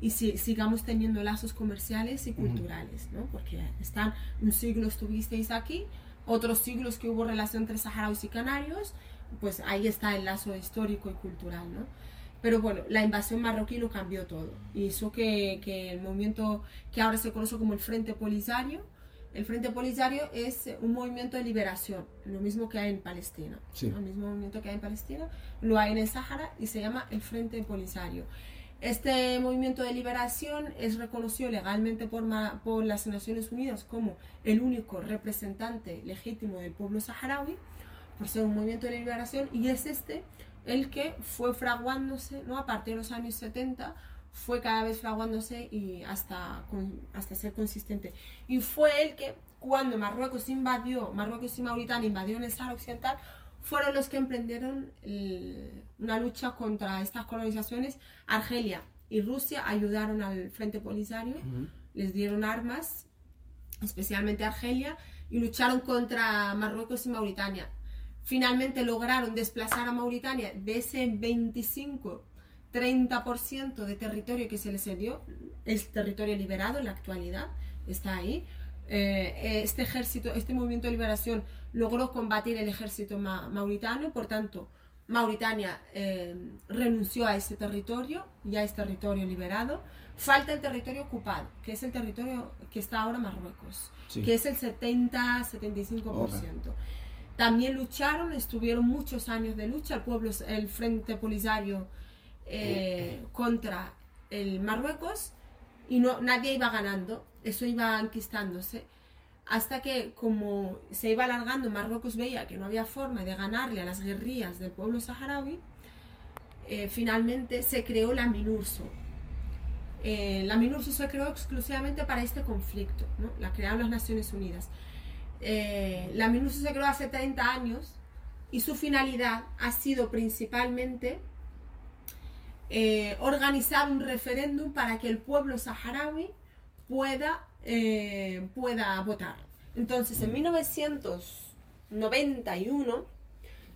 y si, sigamos teniendo lazos comerciales y culturales, ¿no? Porque están, un siglo estuvisteis aquí, otros siglos que hubo relación entre saharauis y canarios, pues ahí está el lazo histórico y cultural, ¿no? Pero bueno, la invasión marroquí lo cambió todo. Hizo que, que el movimiento que ahora se conoce como el Frente Polisario, el Frente Polisario es un movimiento de liberación, lo mismo que hay en Palestina. Sí. El mismo movimiento que hay en Palestina lo hay en el Sáhara y se llama el Frente Polisario. Este movimiento de liberación es reconocido legalmente por, por las Naciones Unidas como el único representante legítimo del pueblo saharaui, por ser un movimiento de liberación, y es este el que fue fraguándose ¿no? a partir de los años 70, fue cada vez fraguándose y hasta, con- hasta ser consistente. Y fue el que, cuando Marruecos invadió, Marruecos y Mauritania invadieron el Sahara Occidental, fueron los que emprendieron el- una lucha contra estas colonizaciones. Argelia y Rusia ayudaron al Frente Polisario, les dieron armas, especialmente Argelia, y lucharon contra Marruecos y Mauritania. Finalmente lograron desplazar a Mauritania de ese 25-30% de territorio que se les cedió, es territorio liberado en la actualidad, está ahí. Eh, este ejército, este movimiento de liberación logró combatir el ejército ma- mauritano, por tanto, Mauritania eh, renunció a ese territorio, ya es territorio liberado. Falta el territorio ocupado, que es el territorio que está ahora Marruecos, Sí. que es el 70-75%. También lucharon, estuvieron muchos años de lucha, el pueblo, el Frente Polisario eh, contra el Marruecos y no, nadie iba ganando, eso iba enquistándose, hasta que como se iba alargando, Marruecos veía que no había forma de ganarle a las guerrillas del pueblo saharaui, eh, finalmente se creó la MINURSO. Eh, la MINURSO se creó exclusivamente para este conflicto, ¿no? la crearon las Naciones Unidas. Eh, la MINURSO se creó hace 30 años y su finalidad ha sido principalmente eh, organizar un referéndum para que el pueblo saharaui pueda, eh, pueda votar. Entonces, en 1991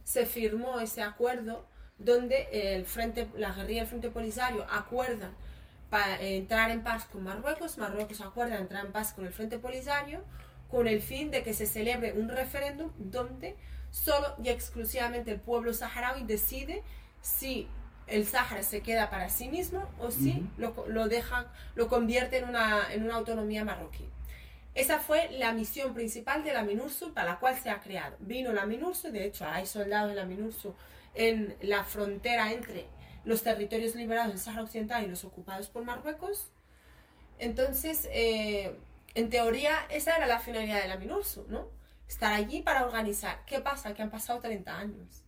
se firmó ese acuerdo donde el frente, la guerrilla del Frente Polisario acuerdan para entrar en paz con Marruecos, Marruecos acuerda entrar en paz con el Frente Polisario, con el fin de que se celebre un referéndum donde solo y exclusivamente el pueblo saharaui decide si el Sáhara se queda para sí mismo o si lo, lo deja, lo convierte en una, en una autonomía marroquí. Esa fue la misión principal de la MINURSO para la cual se ha creado. Vino la MINURSO, de hecho hay soldados de la MINURSO en la frontera entre los territorios liberados del Sáhara Occidental y los ocupados por Marruecos. Entonces, eh, en teoría, esa era la finalidad de la MINURSO, ¿no? Estar allí para organizar. ¿Qué pasa? Que han pasado 30 años.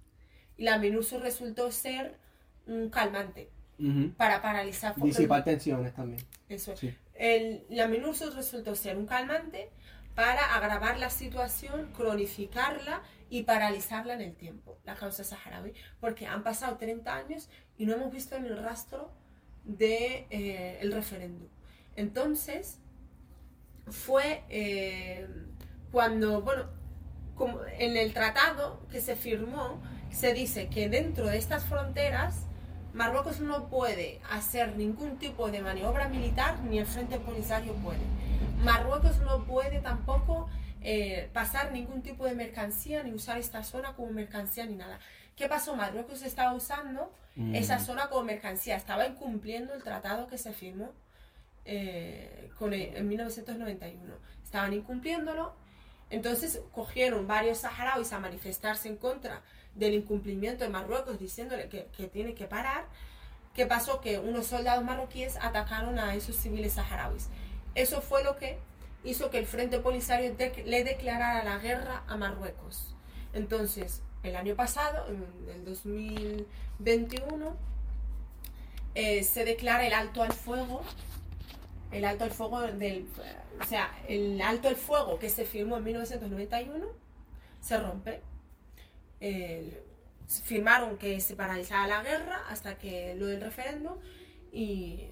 Y la MINURSO resultó ser un calmante Ujú. para paralizar. Disipar tensiones también. Eso. Sí. El, la MINURSO resultó ser un calmante para agravar la situación, cronificarla y paralizarla en el tiempo, la causa saharaui, porque han pasado 30 años y no hemos visto ni el rastro del de, eh, el referéndum. Entonces, fue eh, cuando, bueno, como en el tratado que se firmó, se dice que dentro de estas fronteras Marruecos no puede hacer ningún tipo de maniobra militar, ni el Frente Polisario puede. Marruecos no puede tampoco eh, pasar ningún tipo de mercancía, ni usar esta zona como mercancía, ni nada. ¿Qué pasó? Marruecos estaba usando Mm. esa zona como mercancía, estaba incumpliendo el tratado que se firmó eh, con el- en 1991. Estaban incumpliéndolo, entonces cogieron varios saharauis a manifestarse en contra del incumplimiento de Marruecos, diciéndole que, tiene que parar. ¿Qué pasó? Que unos soldados marroquíes atacaron a esos civiles saharauis. Eso fue lo que hizo que el Frente Polisario le declarara la guerra a Marruecos. Entonces, el año pasado, en el 2021, eh, se declara el alto al fuego, el alto al fuego del, o sea, el alto al fuego que se firmó en 1991 se rompe. El- firmaron que se paralizaba la guerra hasta que lo del referéndum y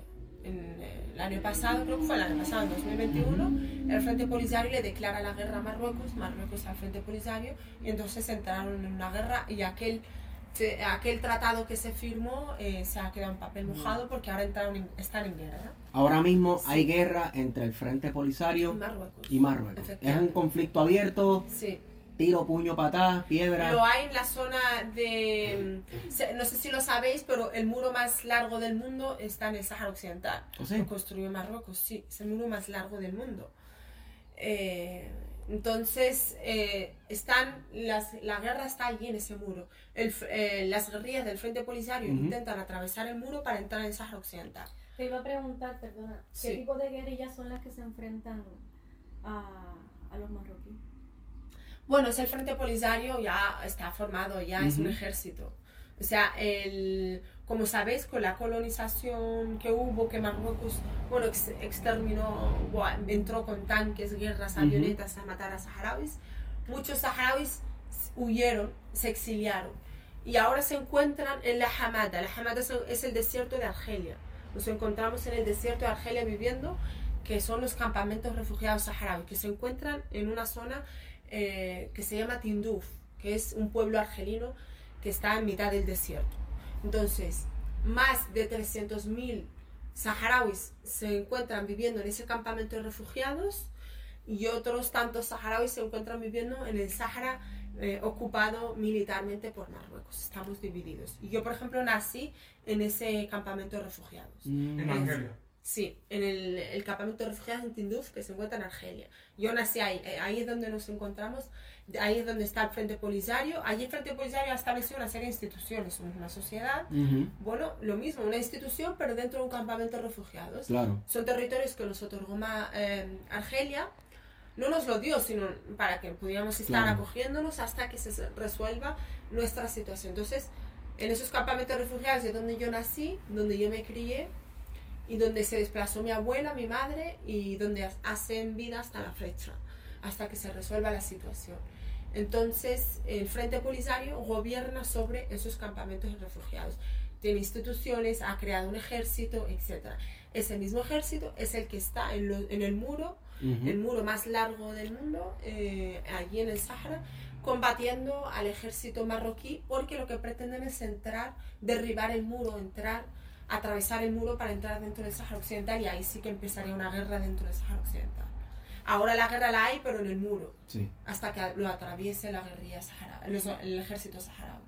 en el año pasado, creo que fue el año pasado, en 2021, el Frente Polisario le declara la guerra a Marruecos, Marruecos al Frente Polisario, y entonces entraron en una guerra y aquel, se- aquel tratado que se firmó eh, se ha quedado en papel mojado porque ahora en- están en guerra. Ahora mismo hay guerra entre el Frente Polisario En Marruecos. y Marruecos. Es un conflicto abierto, Sí. tiro, puño, patá, piedra. Lo hay en la zona de... se- No sé si lo sabéis, pero el muro más largo del mundo está en el Sáhara Occidental. ¿Oh, sí? Lo construyó Marruecos, sí. Es el muro más largo del mundo. Eh, entonces, eh, están las, la guerra está allí en ese muro. El eh, las guerrillas del Frente Polisario intentan atravesar el muro para entrar en el Sáhara Occidental. Te iba a preguntar, perdona, ¿qué Sí. tipo de guerrillas son las que se enfrentan a, a los marroquíes? Bueno, es el Frente Polisario, ya está formado, ya es un ejército. O sea, el, como sabéis, con la colonización que hubo, que Marruecos, bueno, ex- exterminó, entró con tanques, guerras, avionetas a matar a saharauis, muchos saharauis huyeron, se exiliaron. Y ahora se encuentran en la Hamada. La Hamada es el, es el desierto de Argelia. Nos encontramos en el desierto de Argelia viviendo, que son los campamentos refugiados saharauis, que se encuentran en una zona eh, que se llama Tinduf, que es un pueblo argelino que está en mitad del desierto. Entonces, más de 300.000 saharauis se encuentran viviendo en ese campamento de refugiados y otros tantos saharauis se encuentran viviendo en el Sahara eh, ocupado militarmente por Marruecos. Estamos divididos. Y yo, por ejemplo, nací en ese campamento de refugiados. Mm. En Argelia. Sí, en el, el campamento de refugiados en Tinduf, que se encuentra en Argelia. Yo nací ahí, eh, ahí es donde nos encontramos, ahí es donde está el Frente Polisario. Allí el Frente Polisario ha establecido una serie de instituciones, somos una sociedad, Ujú, bueno, lo mismo, una institución, pero dentro de un campamento de refugiados. Claro. Son territorios que nos otorgó eh, Argelia. No nos lo dio, sino para que pudiéramos estar Claro. acogiéndonos hasta que se resuelva nuestra situación. Entonces, en esos campamentos de refugiados es donde yo nací, donde yo me crié y donde se desplazó mi abuela, mi madre y donde ha- hacen vida hasta la fecha, hasta que se resuelva la situación. Entonces, el Frente Polisario gobierna sobre esos campamentos de refugiados. Tiene instituciones, ha creado un ejército, etc. Ese mismo ejército es el que está en, lo- en el muro, el muro más largo del mundo, eh, allí en el Sahara, combatiendo al ejército marroquí porque lo que pretenden es entrar, derribar el muro, entrar, atravesar el muro para entrar dentro del Sahara Occidental y ahí sí que empezaría una guerra dentro del Sahara Occidental. Ahora la guerra la hay, pero en el muro, Sí. hasta que lo atraviese la guerrilla sahara, los- el ejército saharaui.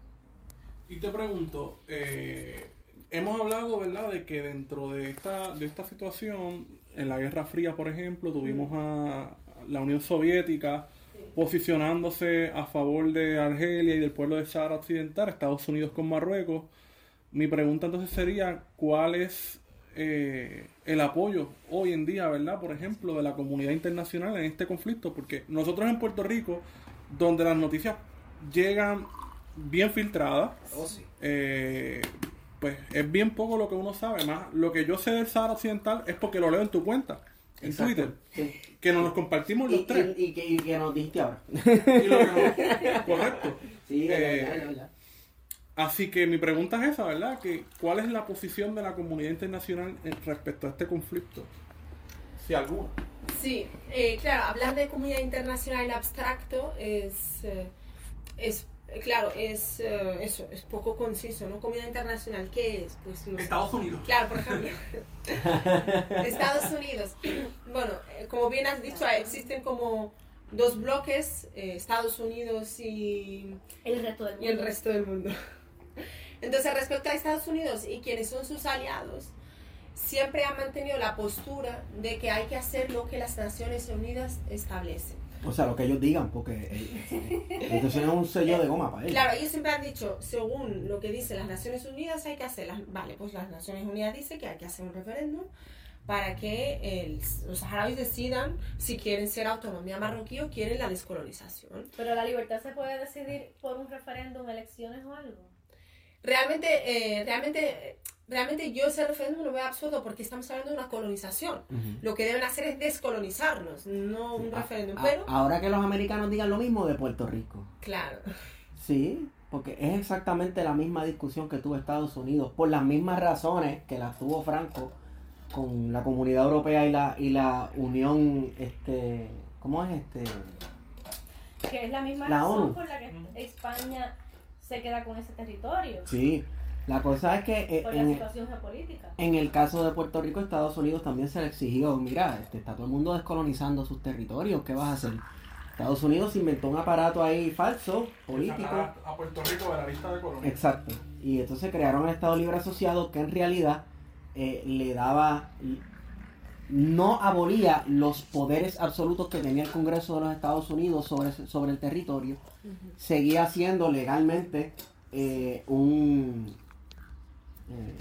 Y te pregunto, eh, hemos hablado, ¿verdad?, de que dentro de esta, de esta situación, en la Guerra Fría, por ejemplo, tuvimos a la Unión Soviética posicionándose a favor de Argelia y del pueblo de Sahara Occidental, Estados Unidos con Marruecos. Mi pregunta entonces sería, ¿cuál es eh, el apoyo hoy en día, ¿verdad?, por ejemplo, de la comunidad internacional en este conflicto? Porque nosotros en Puerto Rico, donde las noticias llegan bien filtradas, Oh, sí. eh, pues es bien poco lo que uno sabe. Más lo que yo sé del Sahara Occidental es porque lo leo en tu cuenta, en Exacto. Twitter, Sí. que nos los compartimos los Y, tres. y- y que, y que nos diste ahora. Y lo que nos- correcto. Sí, Eh, verdad. Así que mi pregunta es esa, ¿verdad? Que ¿Cuál es la posición de la comunidad internacional en- respecto a este conflicto? Si alguna. Sí, eh, claro, hablar de comunidad internacional en abstracto es, eh, es claro, es eh, eso, es poco conciso, ¿no? Comunidad internacional, ¿qué es? Pues no. Estados Unidos. Claro, por ejemplo, Estados Unidos. Bueno, eh, como bien has dicho, existen como dos bloques, eh, Estados Unidos y, El resto del mundo. y el resto del mundo. Entonces, respecto a Estados Unidos y quienes son sus aliados, siempre ha mantenido la postura de que hay que hacer lo que las Naciones Unidas establecen. O sea, lo que ellos digan, porque eh, entonces es un sello de goma para ellos. Claro, ellos siempre han dicho, según lo que dicen las Naciones Unidas, hay que hacer. las- Vale, pues las Naciones Unidas dicen que hay que hacer un referéndum para que el- los saharauis decidan si quieren ser autonomía marroquí o quieren la descolonización. Pero la libertad se puede decidir por un referéndum, elecciones o algo. Realmente, eh, realmente, realmente yo ese referéndum lo veo absurdo porque estamos hablando de una colonización. Lo que deben hacer es descolonizarnos, no un A- referéndum. a- Pero, ahora que los americanos digan lo mismo de Puerto Rico. claro, Sí, porque es exactamente la misma discusión que tuvo Estados Unidos, por las mismas razones que las tuvo Franco con la comunidad europea y la, y la unión, este, ¿cómo es este? Que es la misma La razón ONU. por la que España se queda con ese territorio. Sí, la cosa es que eh, Por la en, situación geopolítica. en el caso de Puerto Rico, Estados Unidos también se le exigió, mira, este, está todo el mundo descolonizando sus territorios, ¿qué vas a hacer? Estados Unidos inventó un aparato ahí falso, político. A, Puerto Rico de la lista de colonias. Exacto. Y entonces crearon el Estado Libre Asociado que en realidad eh, le daba, no abolía los poderes absolutos que tenía el Congreso de los Estados Unidos sobre, sobre el territorio, seguía siendo legalmente eh, un... eh,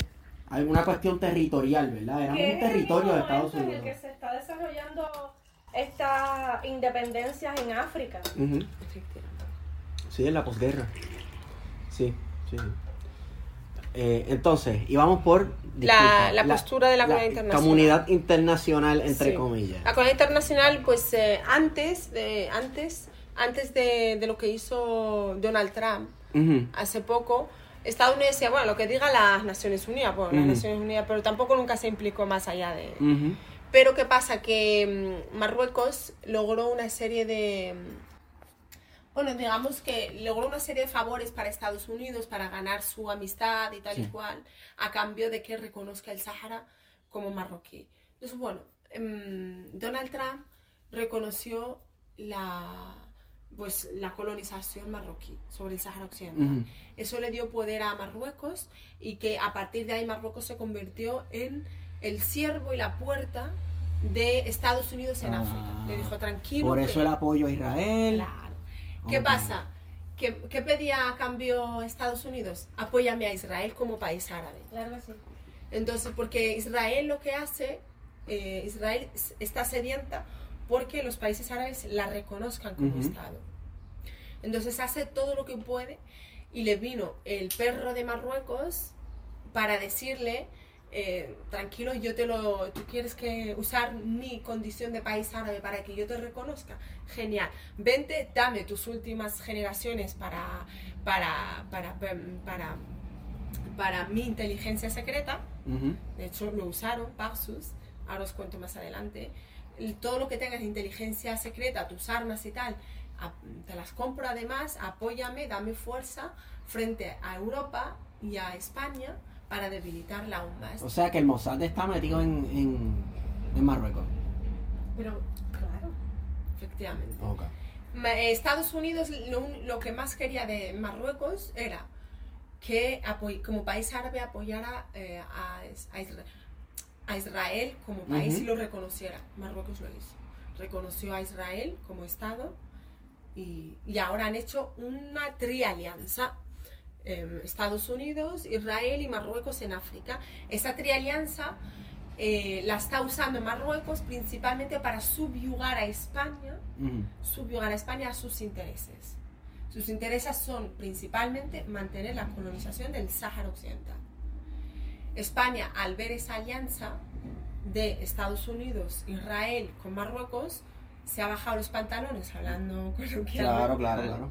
alguna cuestión territorial, ¿verdad? Era un territorio de Estados momento en Unidos. el que se está desarrollando estas independencias en África. Sí, en la posguerra. Sí, sí. Eh, entonces, íbamos por... La- la postura de la comunidad internacional. Comunidad internacional, entre Sí. comillas. La comunidad internacional, pues eh, antes, de, antes, antes de, de lo que hizo Donald Trump Ujú. hace poco, Estados Unidos decía, bueno, lo que diga las Naciones Unidas, bueno, las Ujú. Naciones Unidas, pero tampoco nunca se implicó más allá de... Ujú. Pero ¿qué pasa? Que mm, Marruecos logró una serie de... Bueno, digamos que logró una serie de favores para Estados Unidos para ganar su amistad y tal y Sí. cual, a cambio de que reconozca el Sáhara como marroquí. Entonces, bueno, em, Donald Trump reconoció la, pues, la colonización marroquí sobre el Sáhara Occidental. Ujú. Eso le dio poder a Marruecos y que a partir de ahí Marruecos se convirtió en el siervo y la puerta de Estados Unidos en Ah. África. Le dijo tranquilo. Por que- eso el apoyo a Israel. Claro. ¿Qué pasa? ¿Qué, qué pedía a cambio Estados Unidos? Apóyame a Israel como país árabe. Claro que sí. Entonces, porque Israel lo que hace, eh, Israel está sedienta porque los países árabes la reconozcan como. Estado. Entonces hace todo lo que puede y le vino el perro de Marruecos para decirle, eh, tranquilo, yo te lo, tú quieres que usar mi condición de país árabe para que yo te reconozca, genial, vente, dame tus últimas generaciones para, para, para, para, para mi inteligencia secreta, Ujú. de hecho lo usaron, Paxus, ahora os cuento más adelante, El- todo lo que tengas de inteligencia secreta, tus armas y tal, a- te las compro además, apóyame, dame fuerza frente a Europa y a España para debilitarla aún más. O sea que el Mossad está metido en, en, en Marruecos. Pero, claro. Efectivamente. Eh, Estados Unidos lo, que más quería de Marruecos era que como país árabe apoyara eh, a, Israel como país y lo reconociera. Marruecos lo hizo. Reconoció a Israel como Estado y, y ahora han hecho una trialianza. Em, Estados Unidos, Israel y Marruecos en África. Esa trialianza eh, la está usando Marruecos principalmente para subyugar a España Ujú. subyugar a España a sus intereses. Sus intereses son principalmente mantener la colonización del Sáhara Occidental. España, al ver esa alianza de Estados Unidos, Israel con Marruecos, se ha bajado los pantalones, hablando coloquialmente, Claro, claro, claro.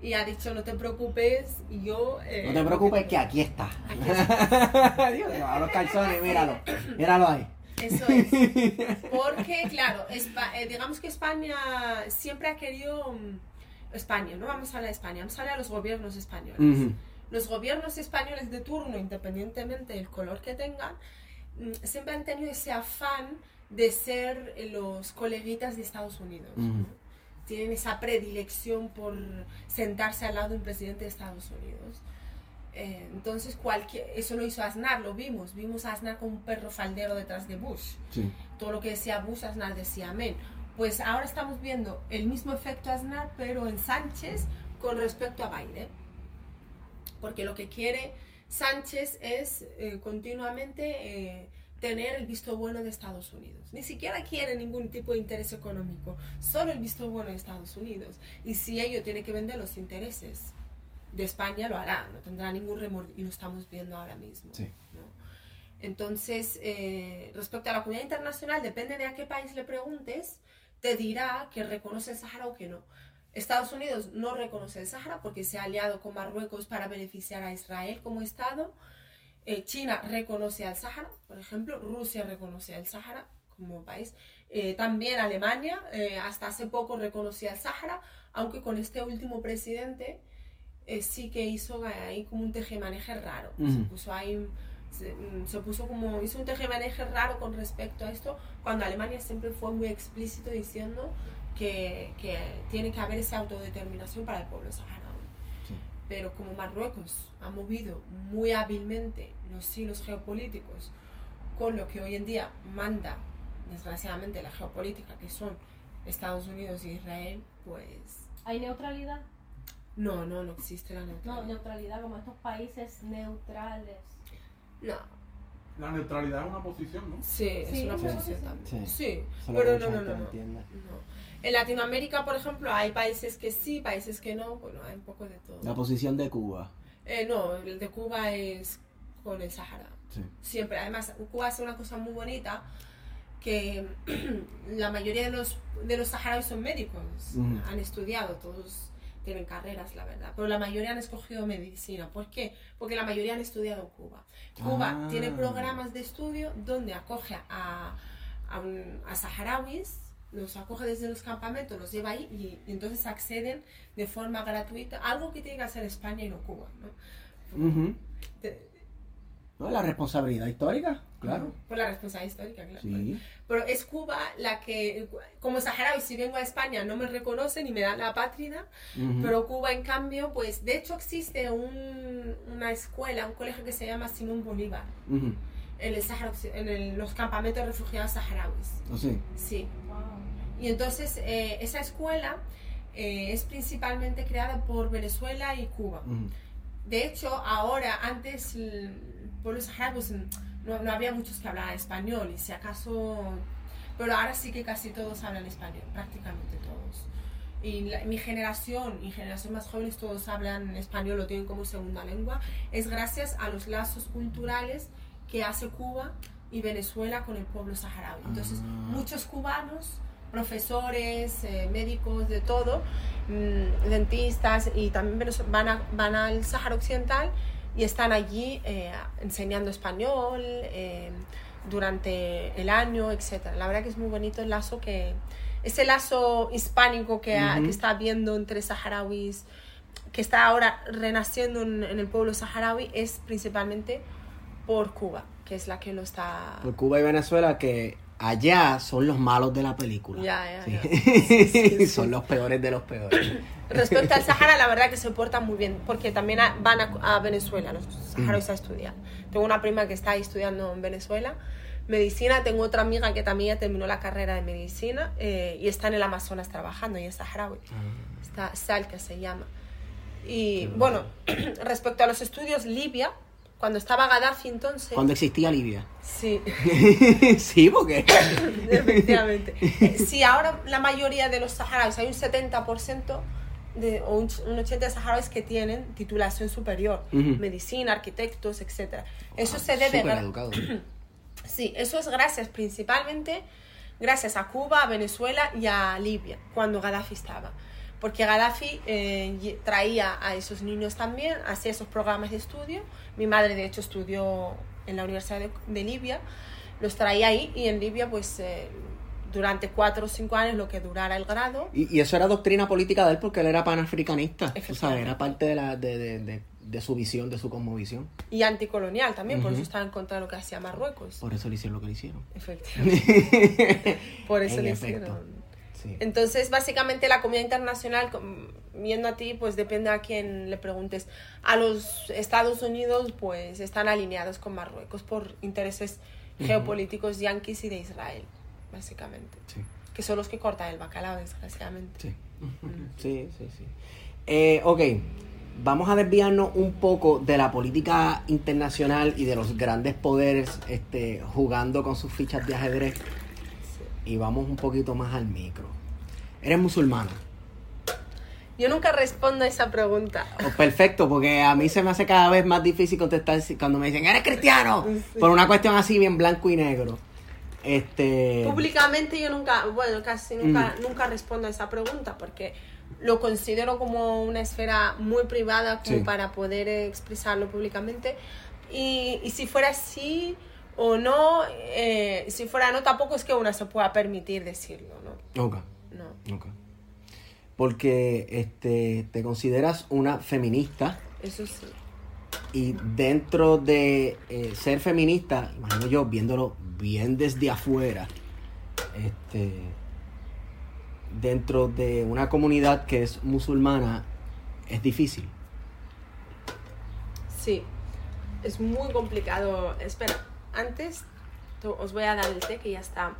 Y ha dicho, no te preocupes, yo... eh, No te preocupes que aquí está. Aquí Dios, se va los calzones, míralo. Míralo ahí. Eso es. Porque, claro, eh, digamos que España siempre ha querido... mm, España, no vamos a hablar de España, vamos a hablar de los gobiernos españoles. Ujú. Los gobiernos españoles de turno, independientemente del color que tengan, mm, siempre han tenido ese afán de ser los coleguitas de Estados Unidos. ¿no? Tienen esa predilección por sentarse al lado de un presidente de Estados Unidos. Eh, entonces, cualquier, eso lo hizo Aznar, lo vimos. Vimos a Aznar como un perro faldero detrás de Bush. Sí. Todo lo que decía Bush, Aznar decía amén. Pues ahora estamos viendo el mismo efecto Aznar, pero en Sánchez con respecto a Biden. Porque lo que quiere Sánchez es eh, continuamente eh, tener el visto bueno de Estados Unidos. Ni siquiera quieren ningún tipo de interés económico, solo el visto bueno de Estados Unidos. Y si ellos tienen que vender los intereses de España, lo harán, no tendrá ningún remordimiento, y lo estamos viendo ahora mismo. Sí. ¿no? Entonces, eh, respecto a la comunidad internacional, depende de a qué país le preguntes, te dirá que reconoce el Sahara o que no. Estados Unidos no reconoce el Sahara porque se ha aliado con Marruecos para beneficiar a Israel como Estado. Eh, China reconoce al Sahara, por ejemplo, Rusia reconoce al Sahara como país. Eh, también Alemania, eh, hasta hace poco reconocía al Sahara, aunque con este último presidente sí que hizo ahí como un tejemaneje raro. Se puso ahí, se, mm, se puso como, hizo un tejemaneje raro con respecto a esto, cuando Alemania siempre fue muy explícito diciendo que, que tiene que haber esa autodeterminación para el pueblo saharaui. Sí. Pero como Marruecos ha movido muy hábilmente los hilos geopolíticos con lo que hoy en día manda, desgraciadamente, la geopolítica, que son Estados Unidos y Israel, pues ¿Hay neutralidad? no, no, no existe la No, neutralidad. neutralidad como estos países neutrales. No, La neutralidad es una posición, ¿no? sí, es Sí, una sí, posición sí. también. Sí. Sí, pero no, no, no. No. En Latinoamérica, por ejemplo, hay países que sí, países que no, bueno, hay un poco de todo. La posición de Cuba. Eh, no, el de Cuba es con el Sahara. Sí. Siempre. Además, Cuba hace una cosa muy bonita que la mayoría de los, de los saharauis son médicos. Han estudiado, todos tienen carreras, la verdad. Pero la mayoría han escogido medicina. ¿Por qué? Porque la mayoría han estudiado en Cuba. Cuba Ah. tiene programas de estudio donde acoge a, a, un- a saharauis, los acoge desde los campamentos, los lleva ahí y, y entonces acceden de forma gratuita. Algo que tiene que hacer España y no Cuba. ¿no? No, la responsabilidad histórica, claro. Por la responsabilidad histórica, claro. Sí. Pero es Cuba la que, como saharaui, si vengo a España no me reconocen y me dan la patria, pero Cuba en cambio, pues de hecho existe un- una escuela, un colegio que se llama Simón Bolívar, en, el Sahara en el- los campamentos de refugiados saharauis. ¿O sí? Sí. Wow. Y entonces eh, esa escuela eh, es principalmente creada por Venezuela y Cuba. De hecho, ahora, antes, el pueblo saharaui, no, no había muchos que hablaran español, y si acaso... Pero ahora sí que casi todos hablan español, prácticamente todos. Y la- mi generación y generación más jóvenes todos hablan español, lo tienen como segunda lengua. Es gracias a los lazos culturales que hace Cuba y Venezuela con el pueblo saharaui. Entonces, Ah. muchos cubanos, profesores, eh, médicos, de todo, mm, dentistas y también van, a- van al Sáhara Occidental y están allí eh, enseñando español eh, durante el año, etc. La verdad que es muy bonito el lazo que... Ese lazo hispánico que está habiendo entre saharauis, que está ahora renaciendo en, en el pueblo saharaui, es principalmente por Cuba, que es la que lo está... Por Cuba y Venezuela que allá son los malos de la película. Ya, ya, Sí. ya. Sí, sí, sí. son los peores de los peores. Respecto al Sahara, la verdad que se portan muy bien, porque también van a, a Venezuela los saharauis a estudiar. Tengo una prima que está ahí estudiando en Venezuela medicina, tengo otra amiga que también ya terminó la carrera de medicina eh, y está en el Amazonas trabajando y es saharaui. Está Salka se llama. Y bueno, respecto a los estudios, Libia, cuando estaba Gaddafi entonces... Cuando existía Libia. Sí. sí, porque. Efectivamente. Eh, Si ahora la mayoría de los saharauis, hay un 70% de, o un, un 80% de saharauis que tienen titulación superior, Ujú. medicina, arquitectos, etc. Eso se debe... Súper gra- educado. Sí, eso es gracias principalmente gracias a Cuba, a Venezuela y a Libia, cuando Gaddafi estaba. Porque Gaddafi eh, traía a esos niños también, hacía esos programas de estudio. Mi madre, de hecho, estudió en la Universidad de, de Libia, los traía ahí y en Libia, pues, eh, durante cuatro o cinco años, lo que durara el grado. Y, y eso era doctrina política de él porque él era panafricanista. Tú sabes, era parte de, la, de, de, de, su visión, de su cosmovisión. Y anticolonial también, por Ujú. eso estaba en contra de lo que hacía Marruecos. Por eso le hicieron lo que le hicieron. Efectivamente. Por eso En le efecto. hicieron. Sí. Entonces, básicamente la comunidad internacional, viendo a ti, pues depende a quién le preguntes. A los Estados Unidos, pues están alineados con Marruecos por intereses geopolíticos yanquis y de Israel, básicamente. Sí. Que son los que cortan el bacalao, desgraciadamente. Sí. Sí, sí, sí. Eh, ok. vamos a desviarnos un poco de la política internacional y de los grandes poderes este, jugando con sus fichas de ajedrez y vamos un poquito más al micro. ¿Eres musulmana? Yo nunca respondo a esa pregunta. Oh, perfecto, porque a mí se me hace cada vez más difícil contestar cuando me dicen, ¿eres cristiano? Por una cuestión así bien blanco y negro. Este... Públicamente yo nunca, bueno, casi nunca, nunca respondo a esa pregunta porque lo considero como una esfera muy privada como Sí. para poder expresarlo públicamente. Y, y si fuera así o no, eh, si fuera no, tampoco es que uno se pueda permitir decirlo, ¿no? Ok, No, ok. Porque este, te consideras una feminista eso sí. y dentro de eh, ser feminista, imagino yo viéndolo bien desde afuera, este, dentro de una comunidad que es musulmana, es difícil. Sí, es muy complicado. Espera, antes os voy a dar el té que ya está.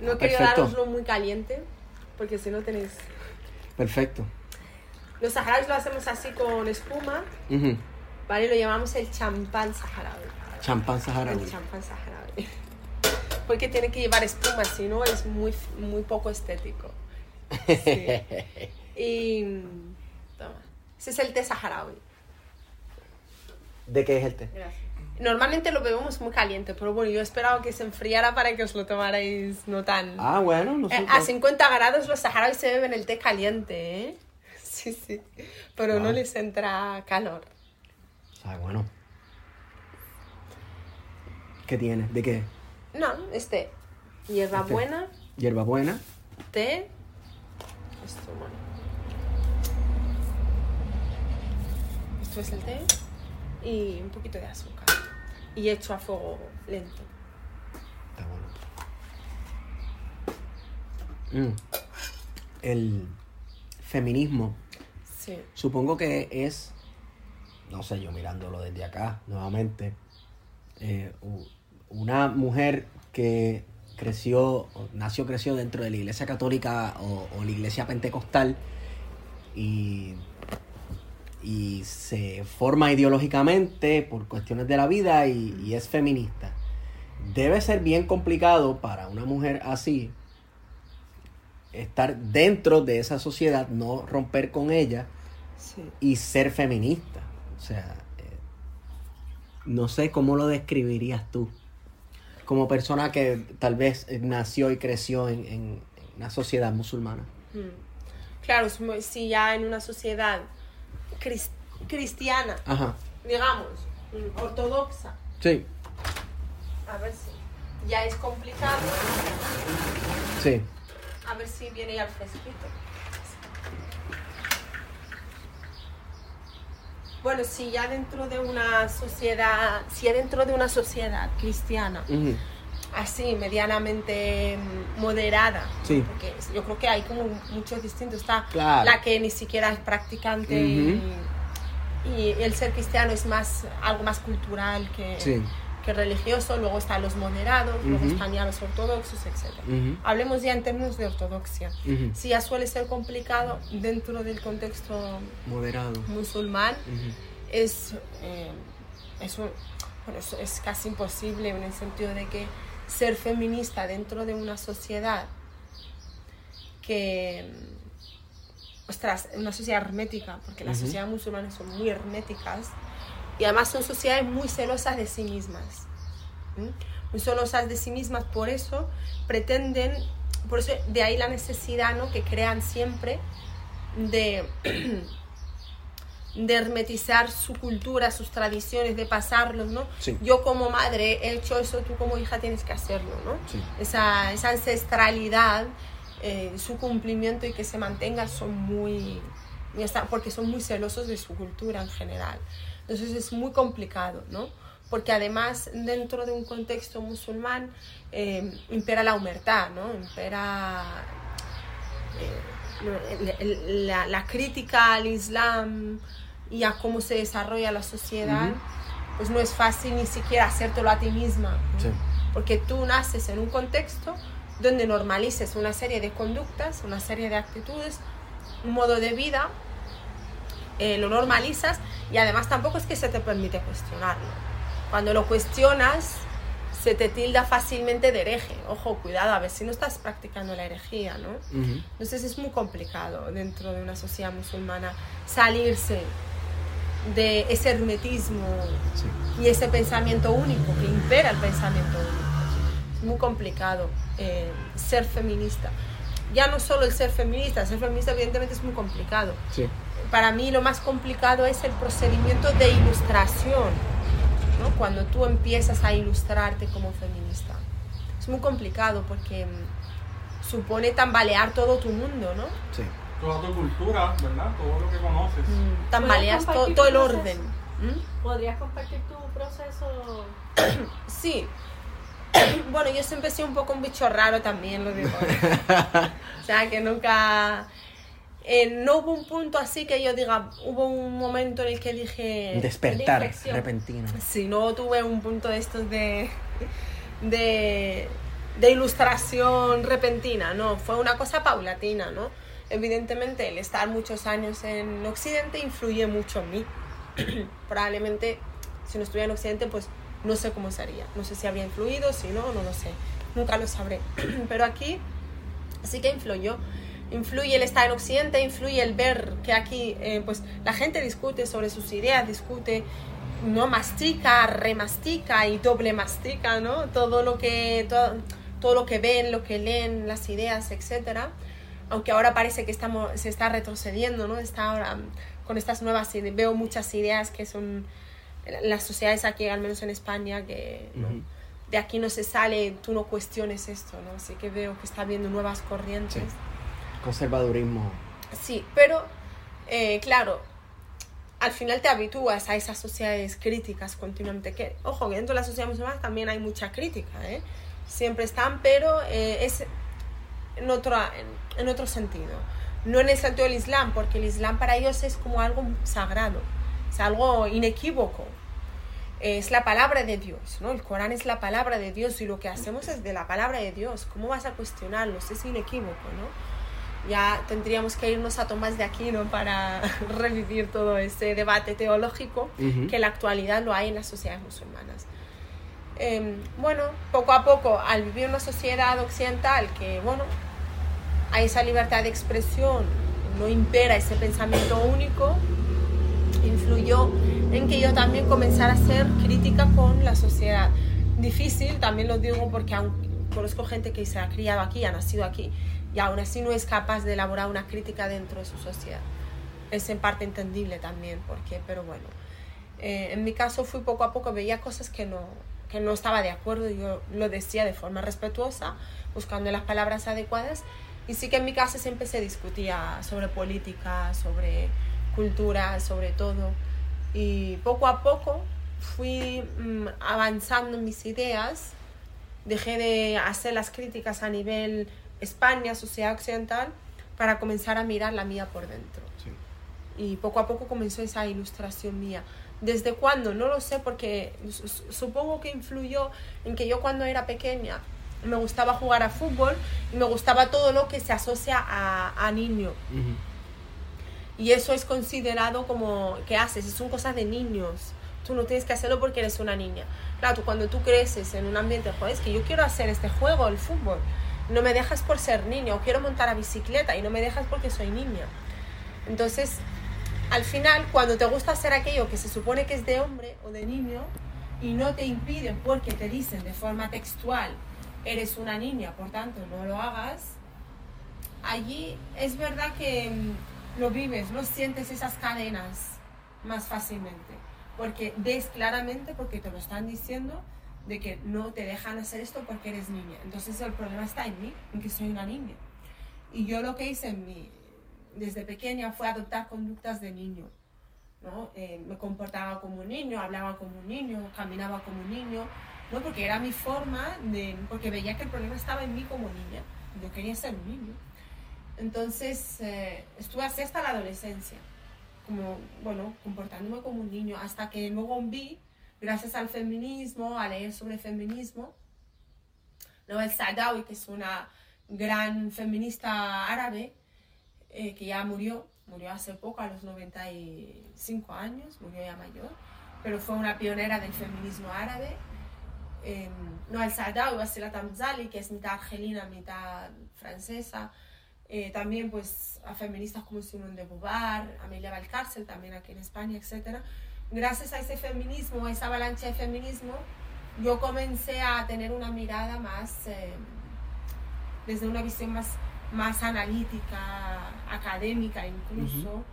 No Ah, perfecto. daroslo muy caliente porque si no tenéis... Perfecto. Los saharauis lo hacemos así con espuma. ¿vale? Lo llamamos el champán saharaui. Champán saharaui. El champán saharaui. Porque tiene que llevar espuma, si no es muy, muy poco estético. Sí. Y... Toma. Ese es el té saharaui. ¿De qué es el té? Normalmente lo bebemos muy caliente, pero bueno, yo esperaba que se enfriara para que os lo tomarais no tan... Ah, bueno, no sé. Eh, a 50 grados los saharauis se beben el té caliente, ¿eh? Sí, sí. Pero no Wow. les entra calor. Ah, bueno. ¿Qué tiene? ¿De qué? No, este. Hierba Este. buena, Hierbabuena. té. Esto, bueno. Esto es el té. Y un poquito de azúcar. Y hecho a fuego lento. Está bueno. Mm. El feminismo, Sí. supongo que es, no sé, yo mirándolo desde acá nuevamente, eh, una mujer que creció, nació, creció dentro de la iglesia católica o, o la iglesia pentecostal y, y se forma ideológicamente por cuestiones de la vida y, y es feminista. Debe ser bien complicado para una mujer así estar dentro de esa sociedad, no romper con ella Sí. y ser feminista. O sea, eh, no sé cómo lo describirías tú. Como persona que tal vez nació y creció en, en una sociedad musulmana. Mm. Claro, si ya en una sociedad cris- cristiana, Ajá. digamos, ortodoxa, Sí, a ver si ya es complicado, sí. a ver si viene ya el fresquito. Bueno, si ya dentro de una sociedad, si ya dentro de una sociedad cristiana. Así medianamente mm, moderada, Sí. porque yo creo que hay como muchos distintos. Está Claro. la que ni siquiera es practicante y, y el ser cristiano es más algo más cultural que, Sí. que religioso. Luego están los moderados, luego Ujú. están ya los ortodoxos, etc. Ujú. Hablemos ya en términos de ortodoxia. Si ya suele ser complicado dentro del contexto Moderado. musulmán, es, eh, es, un- bueno, es, es casi imposible en el sentido de que ser feminista dentro de una sociedad que, ostras, una sociedad hermética, porque las sociedades musulmanas son muy herméticas y además son sociedades muy celosas de sí mismas. Muy celosas de sí mismas, por eso pretenden, por eso de ahí la necesidad ¿no? que crean siempre de de hermetizar su cultura, sus tradiciones, de pasarlos, ¿no? Sí. Yo como madre he hecho eso, tú como hija tienes que hacerlo, ¿no? Sí. Esa, esa ancestralidad, eh, su cumplimiento y que se mantenga son muy, porque son muy celosos de su cultura en general. Entonces es muy complicado, ¿no? Porque además dentro de un contexto musulmán eh, impera la humertad, ¿no? Impera eh, la crítica al Islam y a cómo se desarrolla la sociedad, Ujú. pues no es fácil ni siquiera hacértelo a ti misma. ¿no? Sí. Porque tú naces en un contexto donde normalices una serie de conductas, una serie de actitudes, un modo de vida eh, lo normalizas y además tampoco es que se te permite cuestionarlo. Cuando lo cuestionas, se te tilda fácilmente de hereje. Ojo, cuidado, a ver si no estás practicando la herejía, ¿no? Entonces es muy complicado dentro de una sociedad musulmana salirse de ese hermetismo y ese pensamiento único que impera el pensamiento único. Muy complicado eh, ser feminista. Ya no solo el ser feminista, ser feminista evidentemente es muy complicado. Para mí lo más complicado es el procedimiento de ilustración cuando tú empiezas a ilustrarte como feminista. Es muy complicado porque mm, supone tambalear todo tu mundo, ¿no? Sí. Toda tu cultura, ¿verdad? Todo lo que conoces. Mm, tambaleas todo el orden. ¿Mm? ¿Podrías compartir tu proceso? sí. bueno, yo siempre he sido un poco un bicho raro también, lo digo. o sea, que nunca eh, no hubo un punto así que yo diga, hubo un momento en el que dije... Despertar repentino. Sí, no tuve un punto de estos de, de, ilustración repentina, no, fue una cosa paulatina, ¿no? Evidentemente el estar muchos años en Occidente influye mucho en mí. Probablemente si no estuviera en Occidente, pues no sé cómo sería. No sé si habría influido, si no, no lo sé. Nunca lo sabré. Pero aquí sí que influyó influye el estar en Occidente, influye el ver que aquí eh, pues la gente discute sobre sus ideas, discute, no mastica, remastica y doble mastica, ¿no? Todo lo que, todo, todo lo que ven, lo que leen, las ideas, etcétera. Aunque ahora parece que estamos, se está retrocediendo, ¿no? Está ahora con estas nuevas ideas, veo muchas ideas que son las sociedades aquí, al menos en España, que de aquí no se sale, tú no cuestiones esto, ¿no? Así que veo que está habiendo nuevas corrientes conservadurismo. Sí, pero eh, claro, al final te habitúas a esas sociedades críticas continuamente. Que, ojo, que dentro de la sociedad musulmana también hay mucha crítica, ¿eh? siempre están, pero eh, es en otro, en, otro sentido. No en el sentido del Islam, porque el Islam para ellos es como algo sagrado, es algo inequívoco. Es la palabra de Dios, ¿no? El Corán es la palabra de Dios y lo que hacemos es de la palabra de Dios. ¿Cómo vas a cuestionarlos? Es inequívoco, ¿no? ya tendríamos que irnos a Tomás de Aquino para revivir todo ese debate teológico que en la actualidad lo hay en las sociedades musulmanas. Em, bueno, poco a poco, al vivir en una sociedad occidental que, bueno, hay esa libertad de expresión, no impera ese pensamiento único, influyó en que yo también comenzara a ser crítica con la sociedad. Difícil, también lo digo porque conozco gente que se ha criado aquí, ha nacido aquí, y aún así no es capaz de elaborar una crítica dentro de su sociedad. Es en parte entendible también, porque, pero bueno, eh, en mi caso fui poco a poco, veía cosas que no, que no estaba de acuerdo, yo lo decía de forma respetuosa, buscando las palabras adecuadas, y sí que en mi casa siempre se discutía sobre política, sobre cultura, sobre todo, y poco a poco fui mm, avanzando en mis ideas, dejé de hacer las críticas a nivel España, sociedad occidental, para comenzar a mirar la mía por dentro. Y poco a poco comenzó esa ilustración mía. ¿Desde cuándo? No lo sé porque supongo que influyó en que yo cuando era pequeña me gustaba jugar a fútbol y me gustaba todo lo que se asocia a, niño. Y eso es considerado como que haces, son cosas de niños. Tú no tienes que hacerlo porque eres una niña. Claro, tú, cuando tú creces en un ambiente, joder, es que yo quiero hacer este juego, el fútbol no me dejas por ser niño, o quiero montar a bicicleta y no me dejas porque soy niña. Entonces, al final, cuando te gusta hacer aquello que se supone que es de hombre o de niño, y no te impiden porque te dicen de forma textual, eres una niña, por tanto no lo hagas, allí es verdad que mm, lo vives, no sientes esas cadenas más fácilmente, porque ves claramente, porque te lo están diciendo, de que no te dejan hacer esto porque eres niña. Entonces el problema está en mí, en que soy una niña. Y yo lo que hice en mí, desde pequeña fue adoptar conductas de niño. ¿no? Eh, me comportaba como un niño, hablaba como un niño, caminaba como un niño, ¿no? porque era mi forma de, porque veía que el problema estaba en mí como niña, yo quería ser un niño. Entonces eh, estuve así hasta la adolescencia, como, bueno, comportándome como un niño, hasta que luego vi gracias al feminismo, a leer sobre feminismo. Noel Sadawi, que es una gran feminista árabe, eh, que ya murió, murió hace poco, a los 95 años, murió ya mayor, pero fue una pionera del feminismo árabe. Noel Saadawi, Wasila Tamzali, que es mitad argelina, mitad francesa. Eh, también pues a feministas como Simone de Beauvoir, Amelia Valcárcel, también aquí en España, etc. Gracias a ese feminismo, a esa avalancha de feminismo, yo comencé a tener una mirada más, eh, desde una visión más, más analítica, académica incluso,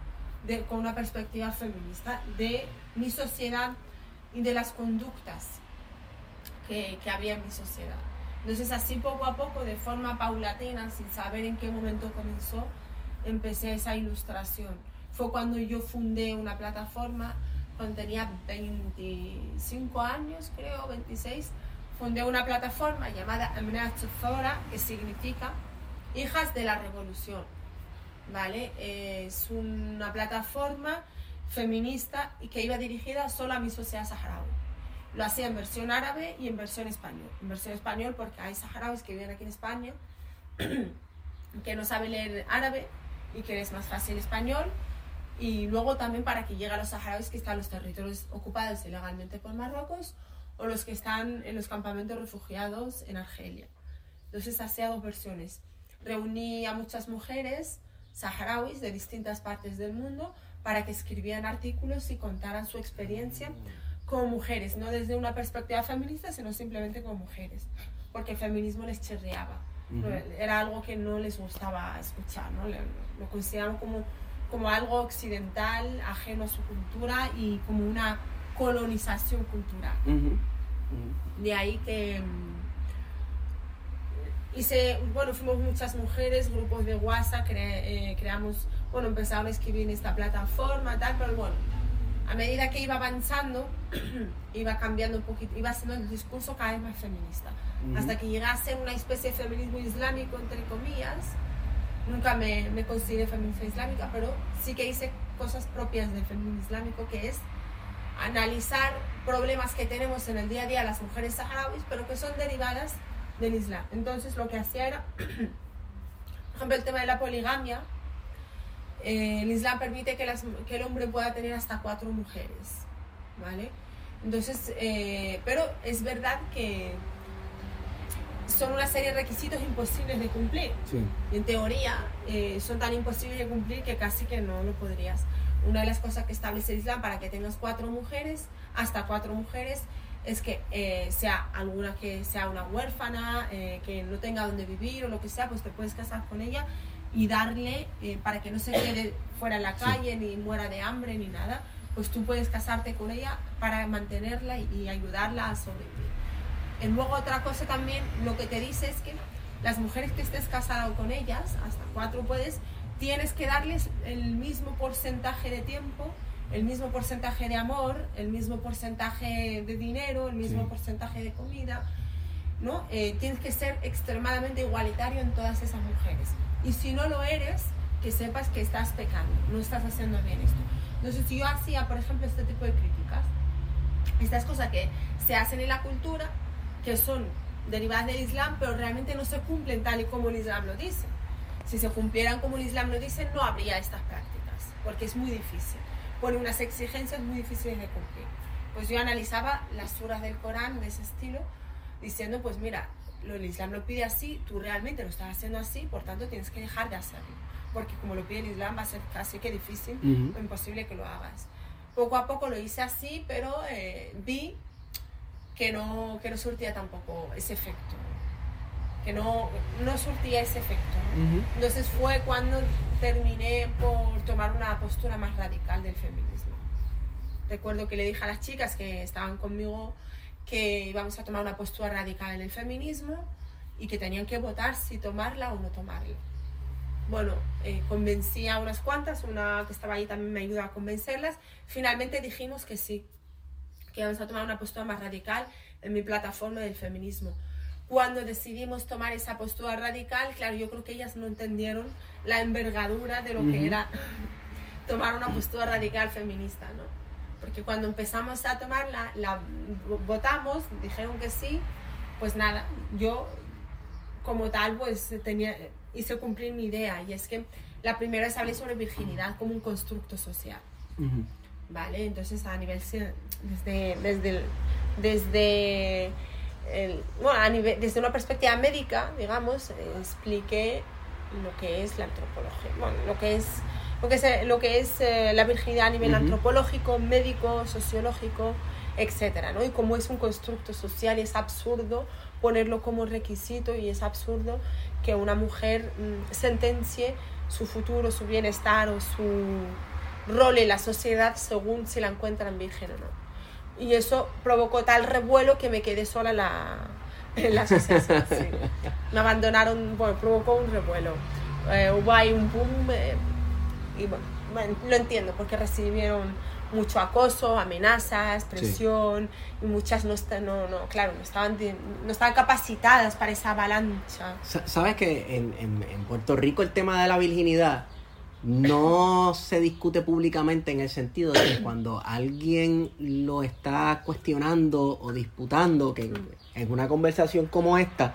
de, con una perspectiva feminista de mi sociedad y de las conductas que, había en mi sociedad. Entonces así poco a poco, de forma paulatina, sin saber en qué momento comenzó, empecé esa ilustración. Fue cuando yo fundé una plataforma, cuando tenía 25 años, creo, 26, fundé una plataforma llamada Zora, que significa Hijas de la Revolución. ¿Vale? Es una plataforma feminista y que iba dirigida solo a mi sociedad saharaui. Lo hacía en versión árabe y en versión español. En versión español porque hay saharauis que viven aquí en España que no saben leer árabe y que es más fácil español. Y luego también para que llegue a los saharauis que están en los territorios ocupados ilegalmente por Marruecos o los que están en los campamentos refugiados en Argelia. Entonces hacía dos versiones. Reuní a muchas mujeres saharauis de distintas partes del mundo para que escribieran artículos y contaran su experiencia como mujeres, no desde una perspectiva feminista, sino simplemente como mujeres, porque el feminismo les chirriaba, era algo que no les gustaba escuchar, ¿no? lo consideraban como, como algo occidental, ajeno a su cultura y como una colonización cultural. De ahí que mm, hice, bueno, fuimos muchas mujeres, grupos de WhatsApp, eh, creamos, bueno, empezaron a escribir en esta plataforma, tal, pero bueno, a medida que iba avanzando, iba cambiando un poquito, iba haciendo el discurso cada vez más feminista. Hasta que llegase a una especie de feminismo islámico, entre comillas. Nunca me, me consideré feminista islámica, pero sí que hice cosas propias del feminismo islámico, que es analizar problemas que tenemos en el día a día las mujeres saharauis, pero que son derivadas del Islam. Entonces lo que hacía era, por ejemplo, el tema de la poligamia, eh, el Islam permite que, las, que, el hombre pueda tener hasta cuatro mujeres, ¿vale? Entonces, eh, pero es verdad que son una serie de requisitos imposibles de cumplir. Sí. En teoría, eh, son tan imposibles de cumplir que casi que no lo podrías. Una de las cosas que establece el Islam para que tengas cuatro mujeres, hasta cuatro mujeres, es que sea alguna que sea una huérfana, que no tenga donde vivir o lo que sea, pues te puedes casar con ella y darle, eh, para que no se quede fuera en la calle, ni muera de hambre, ni nada, pues tú puedes casarte con ella para mantenerla y, ayudarla a sobrevivir. Y luego otra cosa también, lo que te dice es que las mujeres que estés casado con ellas, hasta cuatro puedes, tienes que darles el mismo porcentaje de tiempo, el mismo porcentaje de amor, el mismo porcentaje de dinero, el mismo porcentaje de comida, ¿no? Eh, tienes que ser extremadamente igualitario en todas esas mujeres. Y si no lo eres, que sepas que estás pecando, no estás haciendo bien esto. Entonces, si yo hacía, por ejemplo, este tipo de críticas, estas cosas que se hacen en la cultura, que son derivadas del Islam, pero realmente no se cumplen tal y como el Islam lo dice. Si se cumplieran como el Islam lo dice, no habría estas prácticas, porque es muy difícil. Pone unas exigencias muy difíciles de cumplir. Pues yo analizaba las suras del Corán de ese estilo, diciendo, pues mira, lo, el Islam lo pide así, tú realmente lo estás haciendo así, por tanto tienes que dejar de hacerlo. Porque como lo pide el Islam va a ser casi que difícil o imposible que lo hagas. Poco a poco lo hice así, pero eh, vi que no, que no surtía tampoco ese efecto. Que no, no surtía ese efecto. Entonces fue cuando terminé por tomar una postura más radical del feminismo. Recuerdo que le dije a las chicas que estaban conmigo que íbamos a tomar una postura radical en el feminismo y que tenían que votar si tomarla o no tomarla. Bueno, eh, convencí a unas cuantas, una que estaba ahí también me ayudó a convencerlas. Finalmente dijimos que sí, que íbamos a tomar una postura más radical en mi plataforma del feminismo. Cuando decidimos tomar esa postura radical, claro, yo creo que ellas no entendieron la envergadura de lo que era tomar una postura radical feminista, ¿no? Porque cuando empezamos a tomarla, la votamos, dijeron que sí, pues nada, yo como tal pues tenía, hice cumplir mi idea y es que la primera vez hablé sobre virginidad como un constructo social. ¿vale? Entonces a nivel desde desde el- desde el- bueno, a nivel, desde una perspectiva médica, digamos, expliqué lo que es la antropología, bueno, lo que es lo que es, eh, lo que es eh, la virginidad a nivel Ujú. antropológico, médico, sociológico, etcétera, ¿no? Y cómo es un constructo social es absurdo ponerlo como requisito y es absurdo que una mujer mm, sentencie su futuro, su bienestar o su rol en la sociedad según si la encuentran virgen o no. Y eso provocó tal revuelo que me quedé sola en la, en la asociación. sí. Me abandonaron, bueno, provocó un revuelo. Eh, hubo ahí un boom eh, y bueno, bueno, lo entiendo porque recibieron mucho acoso, amenazas, presión y muchas no, está- no, no claro, no estaban, no estaban capacitadas para esa avalancha. Sa- ¿Sabes que en, en- en Puerto Rico el tema de la virginidad no se discute públicamente en el sentido de que cuando alguien lo está cuestionando o disputando, que en una conversación como esta,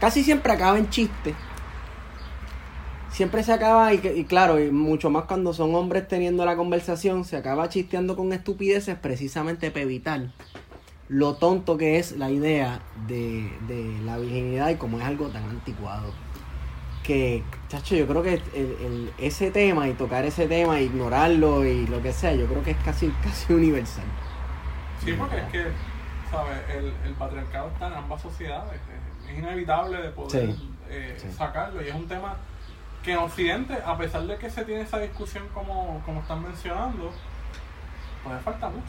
casi siempre acaba en chiste. Siempre se acaba, y, que- y claro, y mucho más cuando son hombres teniendo la conversación, se acaba chisteando con estupideces precisamente para evitar lo tonto que es la idea de, de la virginidad y como es algo tan anticuado. Que, chacho, yo creo que el- el- ese tema y tocar ese tema, ignorarlo y lo que sea, yo creo que es casi, casi universal. Sí, porque es que, ¿sabes? El, el patriarcado está en ambas sociedades. Es, es inevitable de poder Sí, eh, sí. sacarlo. Y es un tema que en Occidente, a pesar de que se tiene esa discusión como, como están mencionando, pues falta mucho.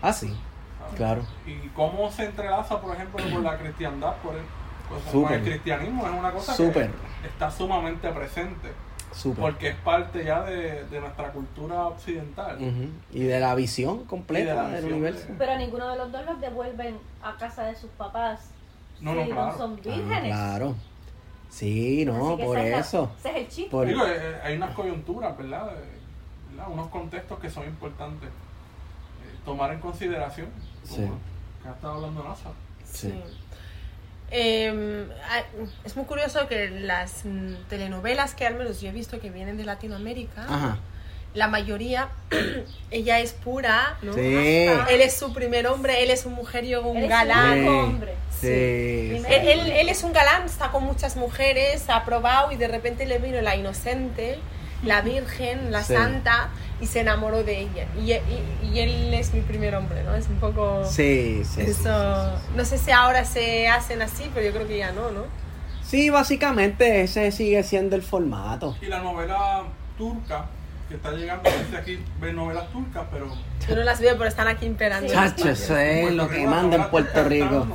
Ah, sí, ¿sabes? claro. Y cómo se entrelaza, por ejemplo, con la cristiandad, por el, pues, con el cristianismo, es una cosa Súper. que está sumamente presente. Súper. Porque es parte ya de, de nuestra cultura occidental. Ujú. Y de la visión de completa la del visión universo. de- Pero ninguno de los dos los devuelven a casa de sus papás. No, no, si claro. son Ah, vírgenes. claro. Sí, no, por ese es la- eso. ese es el chiste. Por- Digo, eh, hay unas coyunturas, ¿verdad? Eh, ¿verdad? Unos contextos que son importantes eh, tomar en consideración. como Sí. Que ha estado hablando NASA. Sí. Eh, ah, es muy curioso que las mm, telenovelas que al menos yo he visto que vienen de Latinoamérica, Ajá. La mayoría, ella es pura, ¿no? Sí. Él es su primer hombre, él es un mujeriego, un Eres galán. un Sí. hombre. Sí. Él, él- él es un galán, está con muchas mujeres, ha probado y de repente le vino la inocente, la virgen, la Sí. santa y se enamoró de ella. Y, y- y él es mi primer hombre, ¿no? Es un poco... Sí, sí, sí, Eso, sí, sí. no sé si ahora se hacen así, pero yo creo que ya no, ¿no? Sí, básicamente ese sigue siendo el formato. Y la novela turca, que está llegando, sé aquí ven novelas turcas, pero. Yo no las veo, pero están aquí imperando. Sí. Chacho, eso es lo que manda en Puerto Rico.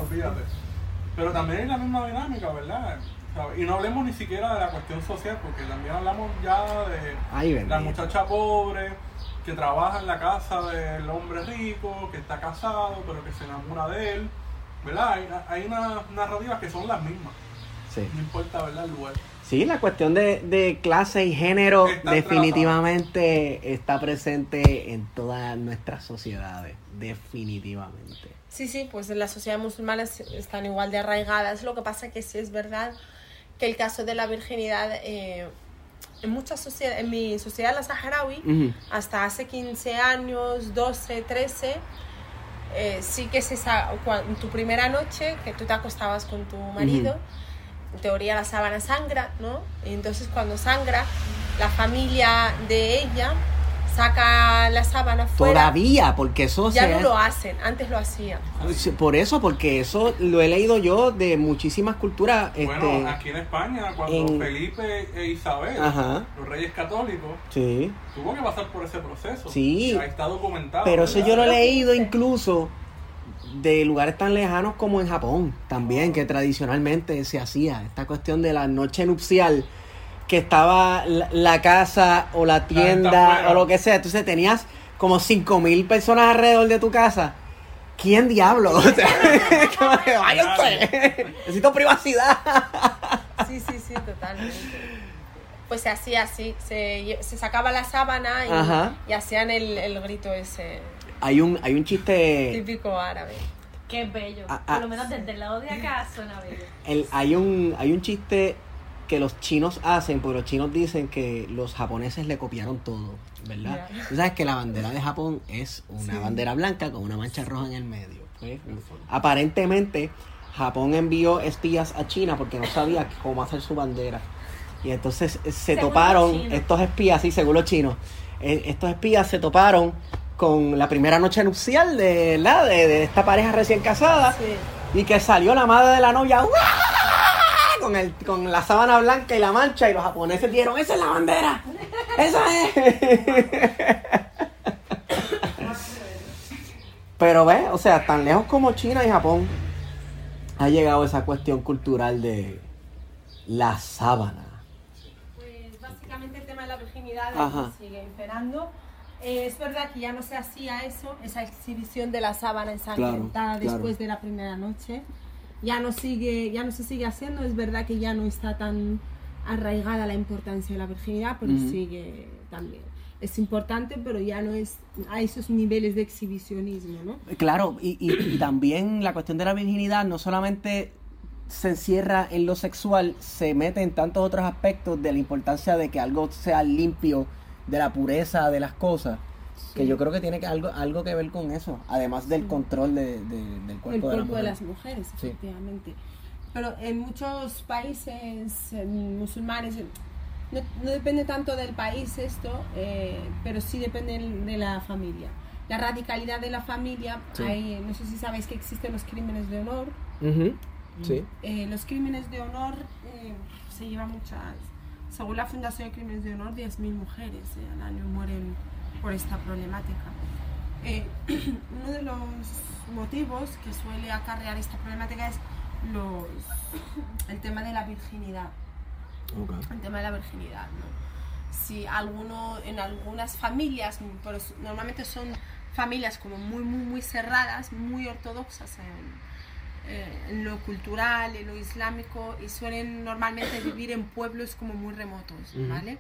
Pero también hay la misma dinámica, ¿verdad? ¿Sabes? Y no hablemos ni siquiera de la cuestión social, porque también hablamos ya de Ay, la muchacha pobre que trabaja en la casa del hombre rico, que está casado, pero que se enamora de él. ¿Verdad? Hay, hay unas narrativas que son las mismas. Sí. No importa, ¿verdad? El lugar. Sí, la cuestión de, de clase y género Está definitivamente está presente en todas nuestras sociedades. Definitivamente. Sí, sí, pues en la sociedad musulmana es- están igual de arraigadas. Lo que pasa que sí es verdad que el caso de la virginidad, eh, en muchas sociedades, en mi sociedad la saharaui, Ujú. hasta hace 15 años, 12, 13, eh, sí que se sa- cua- en tu primera noche, que tú te acostabas con tu marido, en teoría la sábana sangra, ¿no? Y entonces cuando sangra, la familia de ella saca la sábana fuera. Todavía, porque eso Ya se no lo hacen, antes lo hacían. Por eso, porque eso lo he leído yo de muchísimas culturas. Este, Bueno, aquí en España, cuando en- Felipe e Isabel, Ajá. los reyes católicos, Sí. tuvo que pasar por ese proceso. Sí. Está documentado. Pero eso yo lo he leído 15. incluso de lugares tan lejanos como en Japón también, que tradicionalmente se hacía. Esta cuestión de la noche nupcial, que estaba la, la casa o la tienda o lo que sea. Entonces tenías como cinco mil personas alrededor de tu casa. ¿Quién diablo? O sea, como que, váyanse. Necesito privacidad. Sí, sí, sí, totalmente. Pues se hacía así, se, se sacaba la sábana y, y hacían el, el grito ese Hay un, hay un chiste. típico árabe. Qué bello. Ah, ah. Por lo menos desde el lado de acá suena bello. El- hay un hay un chiste que los chinos hacen, porque los chinos dicen que los japoneses le copiaron todo, ¿verdad? Ya. Tú sabes que la bandera de Japón es una Sí. bandera blanca con una mancha roja en el medio. ¿pues? Aparentemente, Japón envió espías a China porque no sabía cómo hacer su bandera. Y entonces eh, se Según toparon estos espías, sí, según los chinos, eh, estos espías se toparon con la primera noche nupcial de, la de, de esta pareja recién casada Sí. y que salió la madre de la novia con, el, con la sábana blanca y la mancha y los japoneses dijeron, esa es la bandera, esa es. Pero ve, o sea, tan lejos como China y Japón ha llegado esa cuestión cultural de la sábana. Pues básicamente el tema de la virginidad Ajá. sigue imperando. Eh, es verdad que ya no se hacía eso, esa exhibición de la sábana ensangrentada Claro, claro. después de la primera noche. Ya no, sigue, ya no se sigue haciendo, es verdad que ya no está tan arraigada la importancia de la virginidad, pero sigue también. Es importante, pero ya no es a esos niveles de exhibicionismo, ¿no? Claro, y, y- y también la cuestión de la virginidad no solamente se encierra en lo sexual, se mete en tantos otros aspectos de la importancia de que algo sea limpio, de la pureza de las cosas, que yo creo que tiene que algo, algo que ver con eso, además del control de- de- del cuerpo, el cuerpo de, la de, mujer. las mujeres, Sí. efectivamente. Pero en muchos países en musulmanes, no, no depende tanto del país esto, eh, pero sí depende de la familia. La radicalidad de la familia, hay, no sé si sabéis que existen los crímenes de honor. Eh, los crímenes de honor eh, se llevan muchas. Según la Fundación de Crímenes de Honor, 10.000 mujeres eh, al año mueren por esta problemática. Eh, uno de los motivos que suele acarrear esta problemática es los, el tema de la virginidad. El tema de la virginidad, ¿no? Si alguno, en algunas familias, pero normalmente son familias como muy, muy, muy cerradas, muy ortodoxas en, en lo cultural, en lo islámico, y suelen normalmente vivir en pueblos como muy remotos. ¿vale?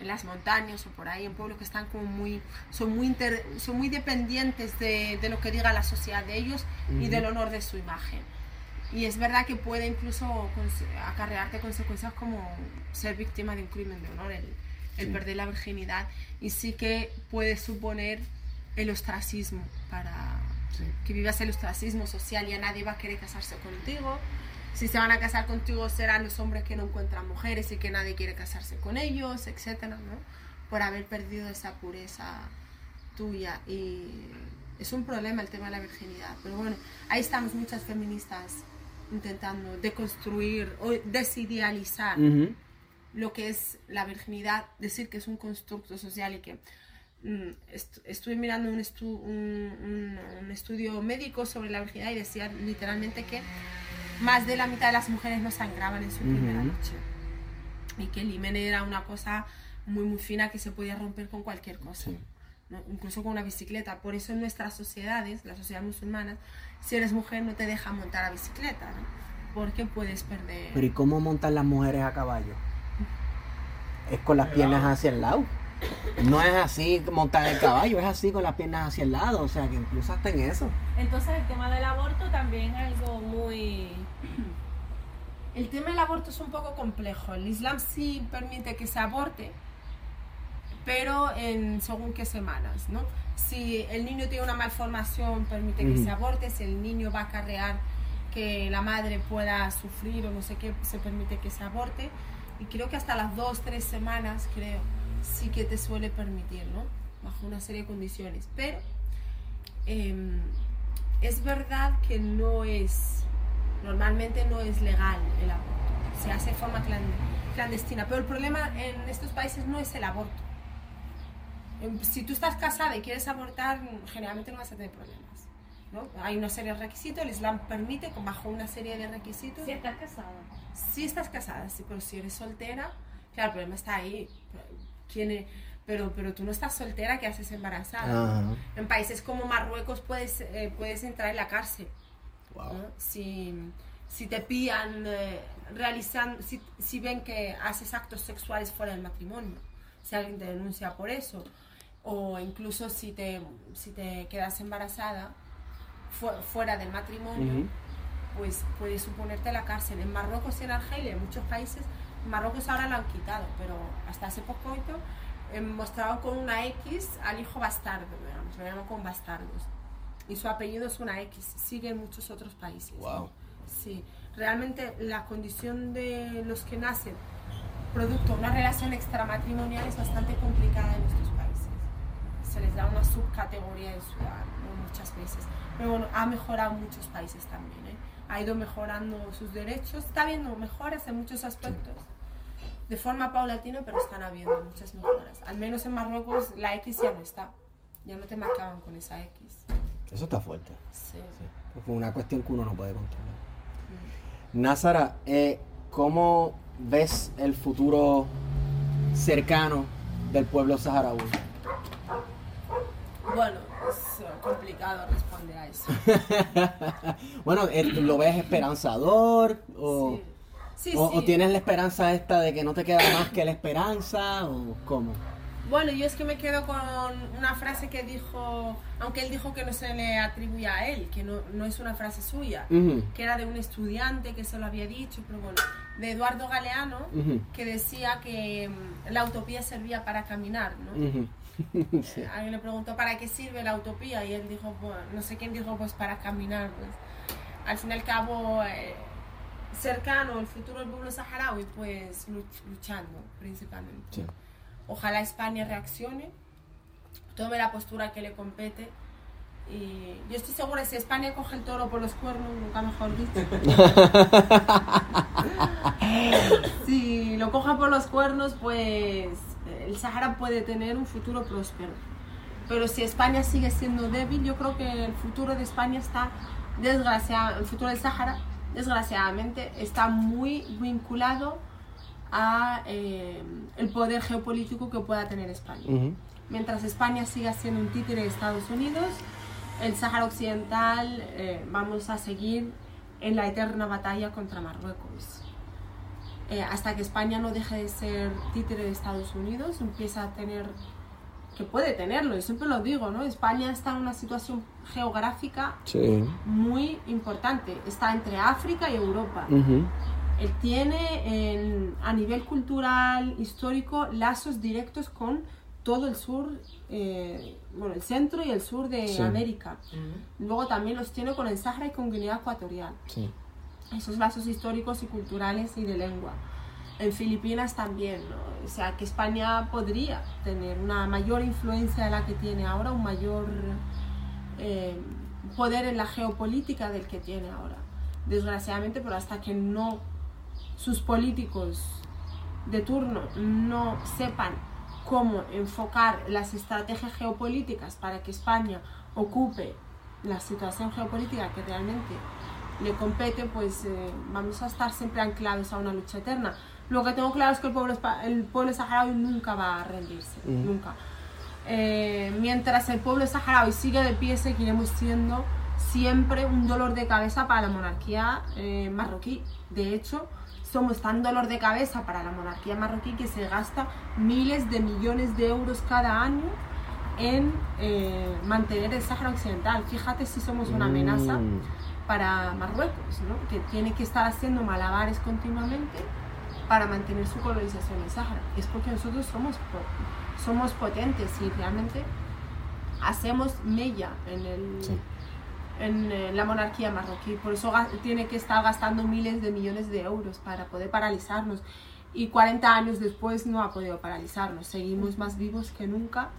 En las montañas o por ahí, en pueblos que están como muy, son muy, inter- son muy dependientes de, de lo que diga la sociedad de ellos y del honor de su imagen. Y es verdad que puede incluso acarrearte consecuencias como ser víctima de un crimen de honor, el, el Sí. perder la virginidad. Y sí que puede suponer el ostracismo para Sí. que vivas el ostracismo social. Ya nadie va a querer casarse contigo. Si se van a casar contigo serán los hombres que no encuentran mujeres y que nadie quiere casarse con ellos, etcétera, ¿no? Por haber perdido esa pureza tuya. Y es un problema el tema de la virginidad. Pero bueno, ahí estamos muchas feministas intentando deconstruir o desidealizar lo que es la virginidad, decir que es un constructo social y que est- estuve mirando un, estu- un- un- un estudio médico sobre la virginidad y decía literalmente que más de la mitad de las mujeres no sangraban en su primera Ujú. noche y que el himen era una cosa muy muy fina que se podía romper con cualquier cosa. Sí. ¿no? incluso con una bicicleta. Por eso en nuestras sociedades, las sociedades musulmanas, si eres mujer no te dejan montar a bicicleta, ¿no? porque puedes perder... Pero ¿y cómo montan las mujeres a caballo? Es con las piernas hacia el lado. No es así montar el caballo, es así con las piernas hacia el lado. O sea que incluso hasta en eso. Entonces el tema del aborto también es algo muy... El tema del aborto es un poco complejo. El Islam sí permite que se aborte, pero en según qué semanas, ¿no? Si el niño tiene una malformación, permite que se aborte. Si el niño va a acarrear que la madre pueda sufrir o no sé qué, se permite que se aborte. Y creo que hasta las dos, tres semanas, creo, sí que te suele permitir, ¿no? Bajo una serie de condiciones. Pero em, es verdad que no es, normalmente no es legal el aborto. Se hace de forma clan- clandestina. Pero el problema en estos países no es el aborto. Em, Si tú estás casada y quieres abortar, generalmente no vas a tener problemas. ¿no? Hay una serie de requisitos, el Islam permite, bajo una serie de requisitos. Si estás casada. Si estás casada, sí, pero si eres soltera, claro, el problema está ahí. ¿Quién e- pero, pero tú no estás soltera, ¿qué haces embarazada? Ajá. En países como Marruecos puedes, eh, puedes entrar en la cárcel. Wow. ¿no? Si, si te pillan eh, realizando, si, si ven que haces actos sexuales fuera del matrimonio, si alguien te denuncia por eso, o incluso si te, si te quedas embarazada fu- fuera del matrimonio, Ujú. pues puede suponerte la cárcel. En Marruecos y en Argelia, en muchos países, Marruecos ahora lo han quitado, pero hasta hace poco eh, mostraban con una X al hijo bastardo, digamos, lo llaman con bastardos. Y su apellido es una X, sigue en muchos otros países. Wow. Sí, realmente la condición de los que nacen producto de una relación extramatrimonial es bastante complicada en estos países. Se les da una subcategoría de ciudadano muchas veces. Pero bueno, ha mejorado en muchos países también. ¿eh? Ha ido mejorando sus derechos. Está habiendo mejoras en muchos aspectos. De forma paulatina, pero están habiendo muchas mejoras. Al menos en Marruecos la X ya no está. Ya no te marcaban con esa X. Eso está fuerte. Sí. Es una cuestión que uno no puede controlar. Nazara, eh, ¿cómo ves el futuro cercano del pueblo saharaui? Bueno, es eh, complicado responder a eso. bueno, eh, ¿lo ves esperanzador? O, Sí. Sí, o- sí. o tienes la esperanza esta de que no te queda más que la esperanza? ¿O cómo? Bueno, yo es que me quedo con una frase que dijo, aunque él dijo que no se le atribuye a él, que no, no es una frase suya, que era de un estudiante que se lo había dicho, pero bueno, de Eduardo Galeano, que decía que mm, la utopía servía para caminar, ¿no? ujú. Sí. Alguien le preguntó para qué sirve la utopía y él dijo, no sé quién dijo, pues para caminar. Pues. Al fin y al cabo, eh, cercano el futuro del pueblo saharaui, pues luch- luchando principalmente. Sí. Ojalá España reaccione, tome la postura que le compete. Y yo estoy segura, si España coge el toro por los cuernos, nunca mejor dicho. si lo coja por los cuernos, pues el Sahara puede tener un futuro próspero. Pero si España sigue siendo débil, yo creo que el futuro de España está desgraciado, el futuro del Sahara, desgraciadamente, está muy vinculado a eh, el poder geopolítico que pueda tener España. Mientras España siga siendo un títere de Estados Unidos, el Sáhara Occidental eh, vamos a seguir en la eterna batalla contra Marruecos. Eh, hasta que España no deje de ser títere de Estados Unidos, empieza a tener, que puede tenerlo, y siempre lo digo, ¿no? España está en una situación geográfica Sí. muy importante, está entre África y Europa. Ujú. Él tiene en- a nivel cultural, histórico, lazos directos con todo el sur, eh, bueno, el centro y el sur de Sí. América. Luego también los tiene con el Sahara y con Guinea Ecuatorial. Sí. Esos lazos históricos y culturales y de lengua. En Filipinas también, ¿no? O sea, que España podría tener una mayor influencia de la que tiene ahora, un mayor eh, poder en la geopolítica del que tiene ahora. Desgraciadamente, pero hasta que no sus políticos de turno no sepan cómo enfocar las estrategias geopolíticas para que España ocupe la situación geopolítica que realmente le compete, pues eh, vamos a estar siempre anclados a una lucha eterna. Lo que tengo claro es que el pueblo, el pueblo saharaui nunca va a rendirse, nunca. Eh, mientras el pueblo saharaui siga de pie, seguiremos siendo siempre un dolor de cabeza para la monarquía eh, marroquí. De hecho, somos tan dolor de cabeza para la monarquía marroquí que se gasta miles de millones de euros cada año en eh, mantener el Sáhara Occidental. Fíjate si somos una amenaza Mm. para Marruecos, ¿no? que tiene que estar haciendo malabares continuamente para mantener su colonización en el Sáhara. Es porque nosotros somos, somos potentes y realmente hacemos mella en, el, Sí. en eh, la monarquía marroquí. Por eso tiene que estar gastando miles de millones de euros para poder paralizarnos. Y 40 años después no ha podido paralizarnos. Seguimos más vivos que nunca.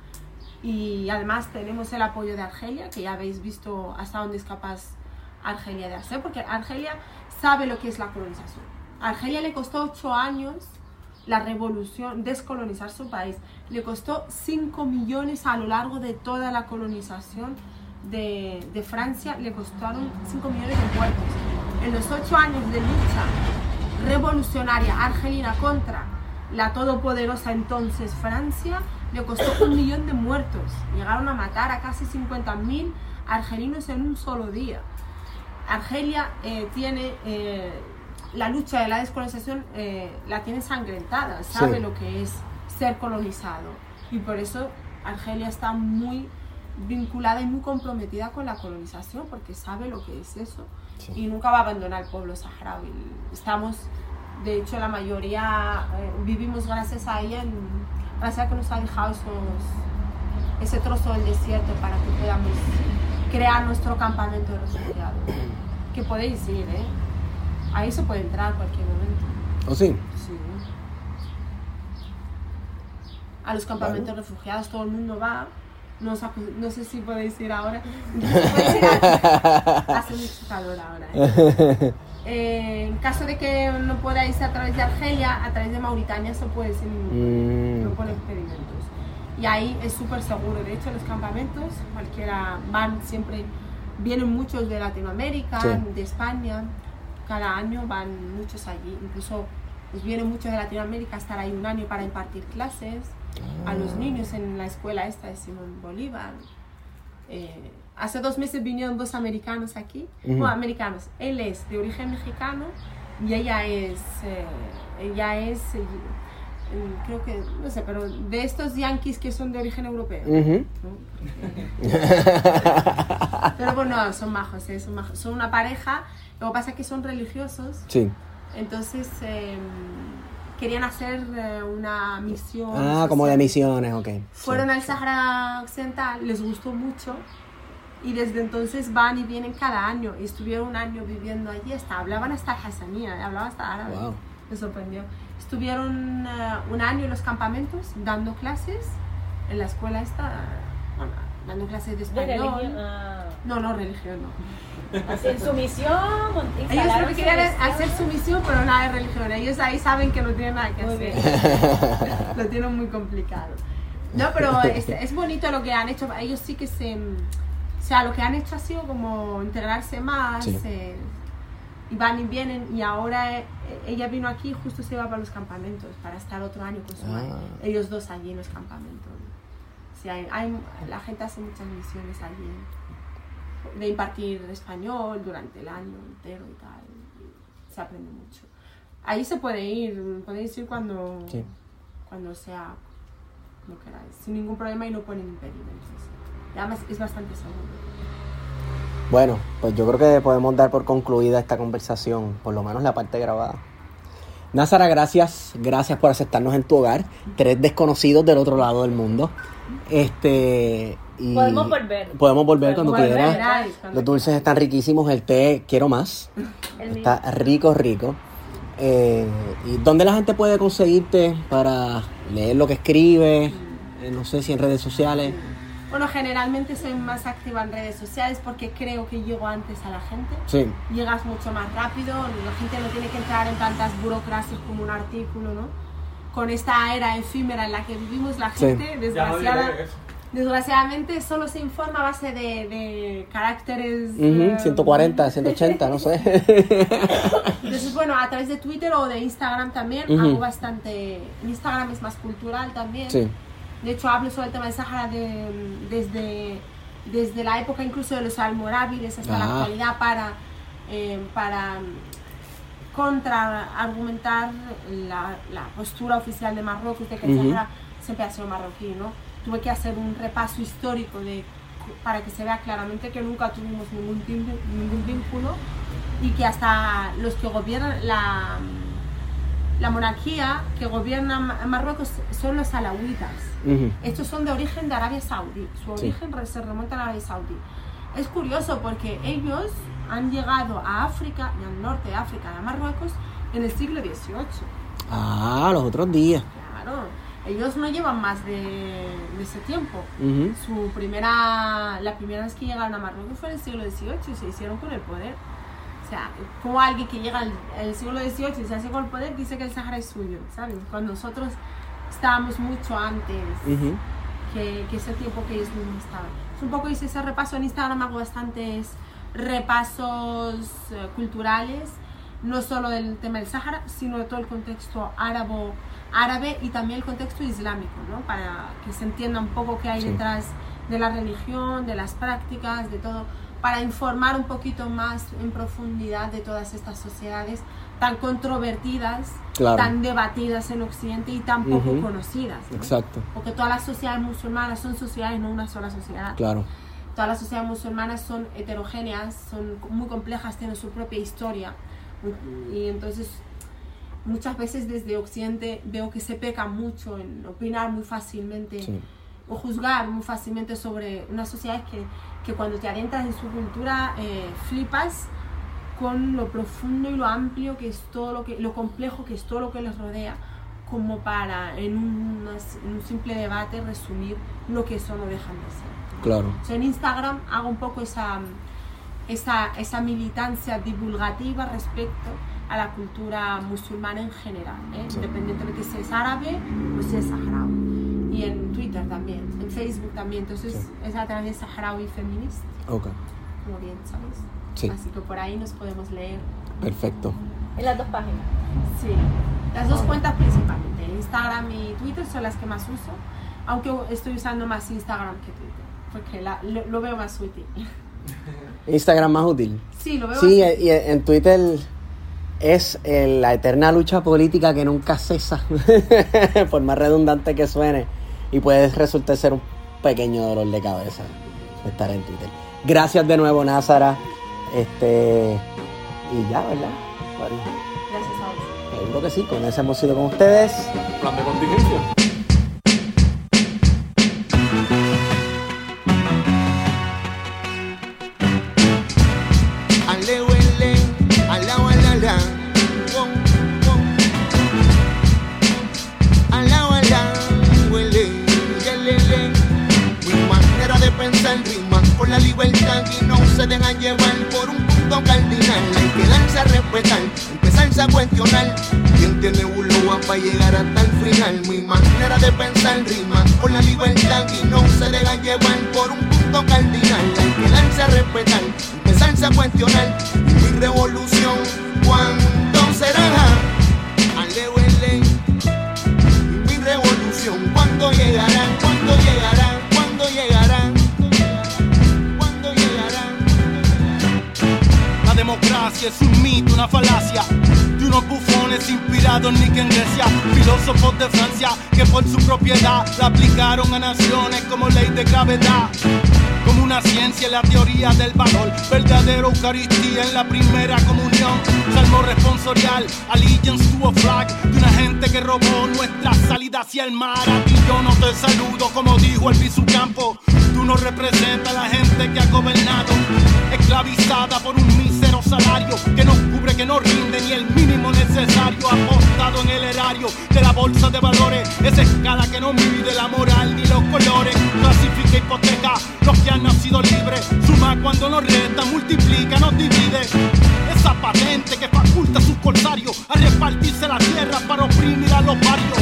Y además tenemos el apoyo de Argelia, que ya habéis visto hasta dónde es capaz Argelia de hacer, porque Argelia sabe lo que es la colonización. Argelia le costó 8 años la revolución, descolonizar su país. Le costó 5 millones a lo largo de toda la colonización de, de Francia, le costaron 5 millones de muertos. En los 8 años de lucha revolucionaria argelina contra la todopoderosa entonces Francia, le costó un millón de muertos. Llegaron a matar a casi 50.000 argelinos en un solo día. Argelia eh, tiene eh, la lucha de la descolonización, eh, la tiene sangrentada, sabe Sí. lo que es ser colonizado. Y por eso Argelia está muy vinculada y muy comprometida con la colonización, porque sabe lo que es eso Sí. y nunca va a abandonar el pueblo saharaui. Estamos De hecho, la mayoría eh, vivimos gracias a ella, en- gracias a que nos ha dejado esos, ese trozo del desierto para que podamos crear nuestro campamento de refugiados. Que podéis ir, ¿eh? Ahí se puede entrar a cualquier momento. ¿O sí? Sí. A los campamentos de refugiados todo el mundo va. No, no sé si podéis ir ahora. Incluso podéis ir aquí. Hace mucho calor ahora. ¿eh? Eh, en caso de que no podáis a través de Argelia, a través de Mauritania se puede sin Mm. no pone impedimentos. Y ahí es súper seguro. De hecho, los campamentos, cualquiera van siempre, vienen muchos de Latinoamérica, Sí. de España. Cada año van muchos allí. Incluso pues, vienen muchos de Latinoamérica a estar ahí un año para impartir clases a los niños en la escuela esta de Simón Bolívar. Eh, hace dos meses vinieron dos americanos aquí, Ujú. no americanos, él es de origen mexicano y ella es, eh, ella es, eh, creo que, no sé, pero de estos yankees que son de origen europeo. Ujú. ¿no? Pero bueno, son majos, eh, son majos. Son una pareja, lo que pasa es que son religiosos, Sí. entonces eh, querían hacer eh, una misión. Ah, como de social. misiones, ok. Fueron al Sahara Occidental, les gustó mucho y desde entonces van y vienen cada año. Y estuvieron un año viviendo allí, hasta, hablaban hasta hasanía, eh, hablaban hasta árabe. Wow. Me sorprendió. Estuvieron eh, un año en los campamentos dando clases en la escuela esta, bueno, dando clases de De español. No, no, religión no. Así, en su misión, Ellos lo que querían es hacer su misión, pero nada de religión. Ellos ahí saben que no tienen nada que Muy hacer. bien. lo tienen muy complicado. No, pero es, es bonito lo que han hecho. Ellos sí que se... O sea, lo que han hecho ha sido como integrarse más. Sí. eh, y van y vienen. Y ahora eh, ella vino aquí y justo se va para los campamentos, para estar otro año con su Ah. madre. Ellos dos allí en los campamentos. Sí, hay, hay- la gente hace muchas misiones allí. De impartir español durante el año entero y tal. y se aprende mucho. Ahí se puede ir, podéis ir cuando, Sí. cuando sea como queráis, sin ningún problema y no ponen impedimentos. Además es bastante seguro. Bueno, pues yo creo que podemos dar por concluida esta conversación, por lo menos la parte grabada. Nazara, gracias, gracias por aceptarnos en tu hogar. Tres desconocidos del otro lado del mundo. Este. y Podemos volver. Podemos volver cuando quieras. Los dulces están riquísimos, el té quiero más. El mío. Está rico, rico. Eh, ¿Y dónde la gente puede conseguirte para leer lo que escribes? Eh, no sé si en redes sociales. Bueno, generalmente soy más activa en redes sociales porque creo que llego antes a la gente. Sí, Llegas mucho más rápido, la gente no tiene que entrar en tantas burocracias como un artículo, ¿no? Con esta era efímera en la que vivimos, la Sí. gente, no desgraciada, desgraciadamente, solo se informa a base de, de caracteres... Ujú, eh, 140, 180, no sé. Entonces, bueno, a través de Twitter o de Instagram también Ujú. hago bastante... Instagram es más cultural también. Sí, De hecho, hablo sobre el tema del Sahara de- desde, desde la época incluso de los almorávides hasta la actualidad para, eh, para contraargumentar la, la postura oficial de Marruecos de que el. Sahara siempre ha sido marroquí, ¿no? Tuve que hacer un repaso histórico de, para que se vea claramente que nunca tuvimos ningún, vínculo y que hasta los que gobiernan la, la monarquía que gobierna Ma- Marruecos son los alawitas. ujú, Estos son de origen de Arabia Saudí. Su Sí. origen re- se remonta a Arabia Saudí. Es curioso porque ellos han llegado a África y al norte de África a Marruecos en el siglo XVIII. Ah, los otros días. Claro, ellos no llevan más de, de ese tiempo. Ujú, Su primera, la primera vez que llegaron a Marruecos fue en el siglo XVIII y se hicieron con el poder. O sea, como alguien que llega al, al siglo XVIII y se hace con el poder dice que el Sahara es suyo, ¿sabes? Cuando nosotros estábamos mucho antes ujú. que, que ese tiempo que ellos mismos estaban. Es un poco hice ese repaso en Instagram, hago bastantes repasos eh, culturales, no solo del tema del Sahara, sino de todo el contexto árabo, árabe y también el contexto islámico, ¿no? para que se entienda un poco qué hay Sí. detrás de la religión, de las prácticas, de todo, para informar un poquito más en profundidad de todas estas sociedades tan controvertidas, Claro. tan debatidas en Occidente y tan poco Ujú. conocidas. ¿no? Exacto, Porque todas las sociedades musulmanas son sociedades, no una sola sociedad. claro. Todas las sociedades musulmanas son heterogéneas, son muy complejas, tienen su propia historia. Y entonces muchas veces desde Occidente veo que se peca mucho en opinar muy fácilmente Sí. o juzgar muy fácilmente sobre una sociedad que, que cuando te adentras en su cultura eh, flipas con lo profundo y lo amplio que es todo lo que lo complejo que es todo lo que les rodea como para en, en un simple debate resumir lo que son o dejan de ser. Claro. O sea, en Instagram hago un poco esa, esa, esa militancia divulgativa respecto a la cultura musulmana en general, ¿eh? Sí. independientemente si es árabe o si es saharaui. Y en Twitter también, en Facebook también. Entonces Sí. es a través de Saharaui Feminist, Ok. como bien sabes. Sí. Así que por ahí nos podemos leer. Perfecto. En las dos páginas. Sí, las dos cuentas principalmente, Instagram y Twitter son las que más uso, aunque estoy usando más Instagram que Twitter, porque la- lo, lo veo más útil. Instagram más útil. Sí, lo veo Sí, más y en Twitter es eh, la eterna lucha política que nunca cesa, por más redundante que suene, y puede resultar ser un pequeño dolor de cabeza estar en Twitter. Gracias de nuevo, Názara. Este, y ya, ¿verdad? Bueno, Gracias a vos. seguro que sí, con eso hemos sido con ustedes. Plan de contingencia. Ale huele, ala ala la, wow, wow. Ala ala huele, ya lele. Mi manera de pensar rima por la libertad y no se dejan llevar respetar, empezarse a cuestionar. ¿Quién tiene buloa para llegar hasta el final? Mi manera de pensar rima por la libertad y no se dejan llevar por un punto cardinal. Que a respetar, empezarse a cuestionar. Mi revolución, ¿cuándo Democracia es un mito, una falacia. De unos bufones inspirados ni que en Grecia, filósofos de Francia que por su propiedad la aplicaron a naciones como ley de gravedad. Como una ciencia la teoría del valor, verdadero Eucaristía en la primera comunión, salmo responsorial, allegiance to a flag. De una gente que robó nuestra salida hacia el mar. A ti yo no te saludo como dijo el Campo, tú no representas a la gente que ha gobernado, esclavizada por un mísero salario que no cubre, que no rinde ni el mínimo necesario, apostado en el erario de la bolsa de valores, esa escala que no mide la moral ni los colores, clasifica, hipoteca los que han nacido libres, suma cuando nos resta, multiplica, nos divide. Esa patente que faculta a sus corsarios a repartirse la tierra para oprimir a los barrios.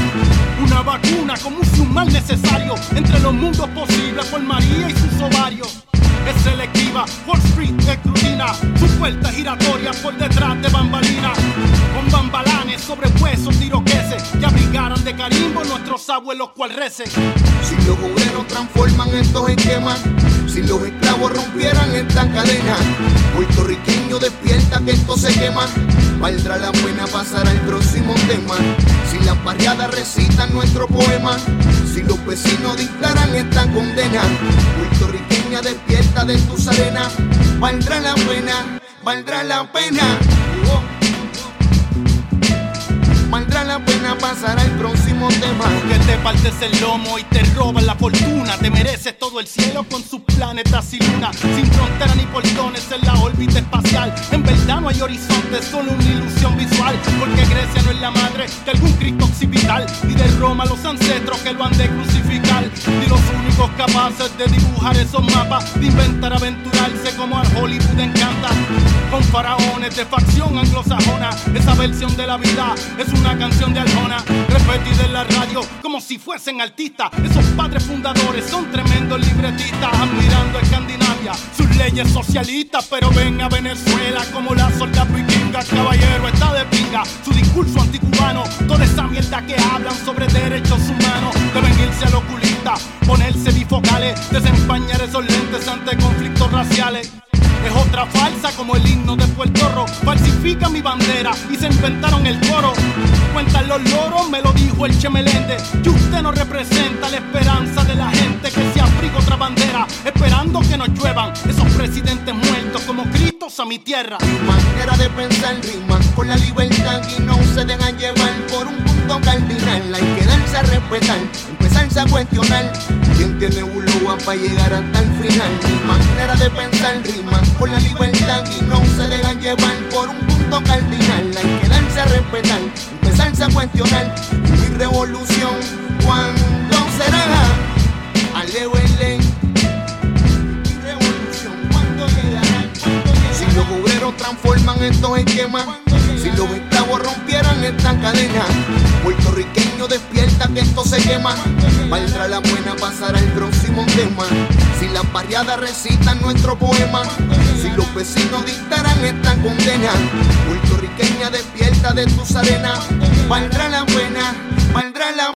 Una vacuna como un mal necesario entre los mundos posibles por María y sus ovarios. Es selectiva, Wall Street escrutina, sus vueltas giratorias por detrás de bambalinas. Con bambalanes sobre huesos abrigaran de carimbo nuestros abuelos cual recen. Si los obreros transforman estos esquemas, si los esclavos rompieran esta cadena, puertorriqueño despierta que esto se quema, valdrá la pena pasar al próximo tema. Si las barriadas recitan nuestro poema, si los vecinos dictaran esta condena, puertorriqueña despierta de tus arenas, valdrá la pena, valdrá la pena. La pena pasar al próximo tema. Que te partes el lomo y te roban la fortuna. Te mereces todo el cielo con sus planetas y luna. Sin frontera ni portones en la órbita espacial. En verdad no hay horizonte, solo una ilusión visual. Porque Grecia no es la madre de algún Cristo occipital. Ni de Roma los ancestros que lo han de crucificar. Ni los únicos capaces de dibujar esos mapas. De inventar aventurarse como al Hollywood encanta. Con faraones de facción anglosajona. Esa versión de la vida es una canción de Arjona. Repetida en la radio como si fuesen artistas. Esos padres fundadores son tremendos libretistas. Admirando a Escandinavia, sus leyes socialistas. Pero ven a Venezuela como la soldad vikinga. Caballero está de pinga. Su discurso anticubano. Toda esa mierda que hablan sobre derechos humanos. Deben irse al oculista. Ponerse bifocales. Desempañar esos lentes ante conflictos raciales. Es otra falsa como el himno de Puerto Rico. Falsifica mi bandera y se inventaron el coro. Cuentan los loros, me lo dijo el Chemelende. Y usted no representa la esperanza de la gente que se otra bandera. Esperando que nos lluevan esos presidentes muertos como Cristo hermosa mi tierra. Manera de pensar rima con la libertad y no se dejan llevar por un punto cardinal. Hay que darse a respetar, empezarse a cuestionar. ¿Quién tiene Ulúa para llegar hasta el final? Manera de pensar rima con la libertad y no se dejan llevar por un punto cardinal. Hay que darse a respetar, empezarse a cuestionar. Mi revolución, ¿cuándo será? Alewele. Obreros transforman estos esquemas, si los esclavos rompieran esta cadena, puertorriqueño despierta que esto se quema. Valdrá la buena pasar al próximo tema. Si las barriadas recitan nuestro poema, si los vecinos dictaran esta condena, puertorriqueña despierta de tus arenas. Valdrá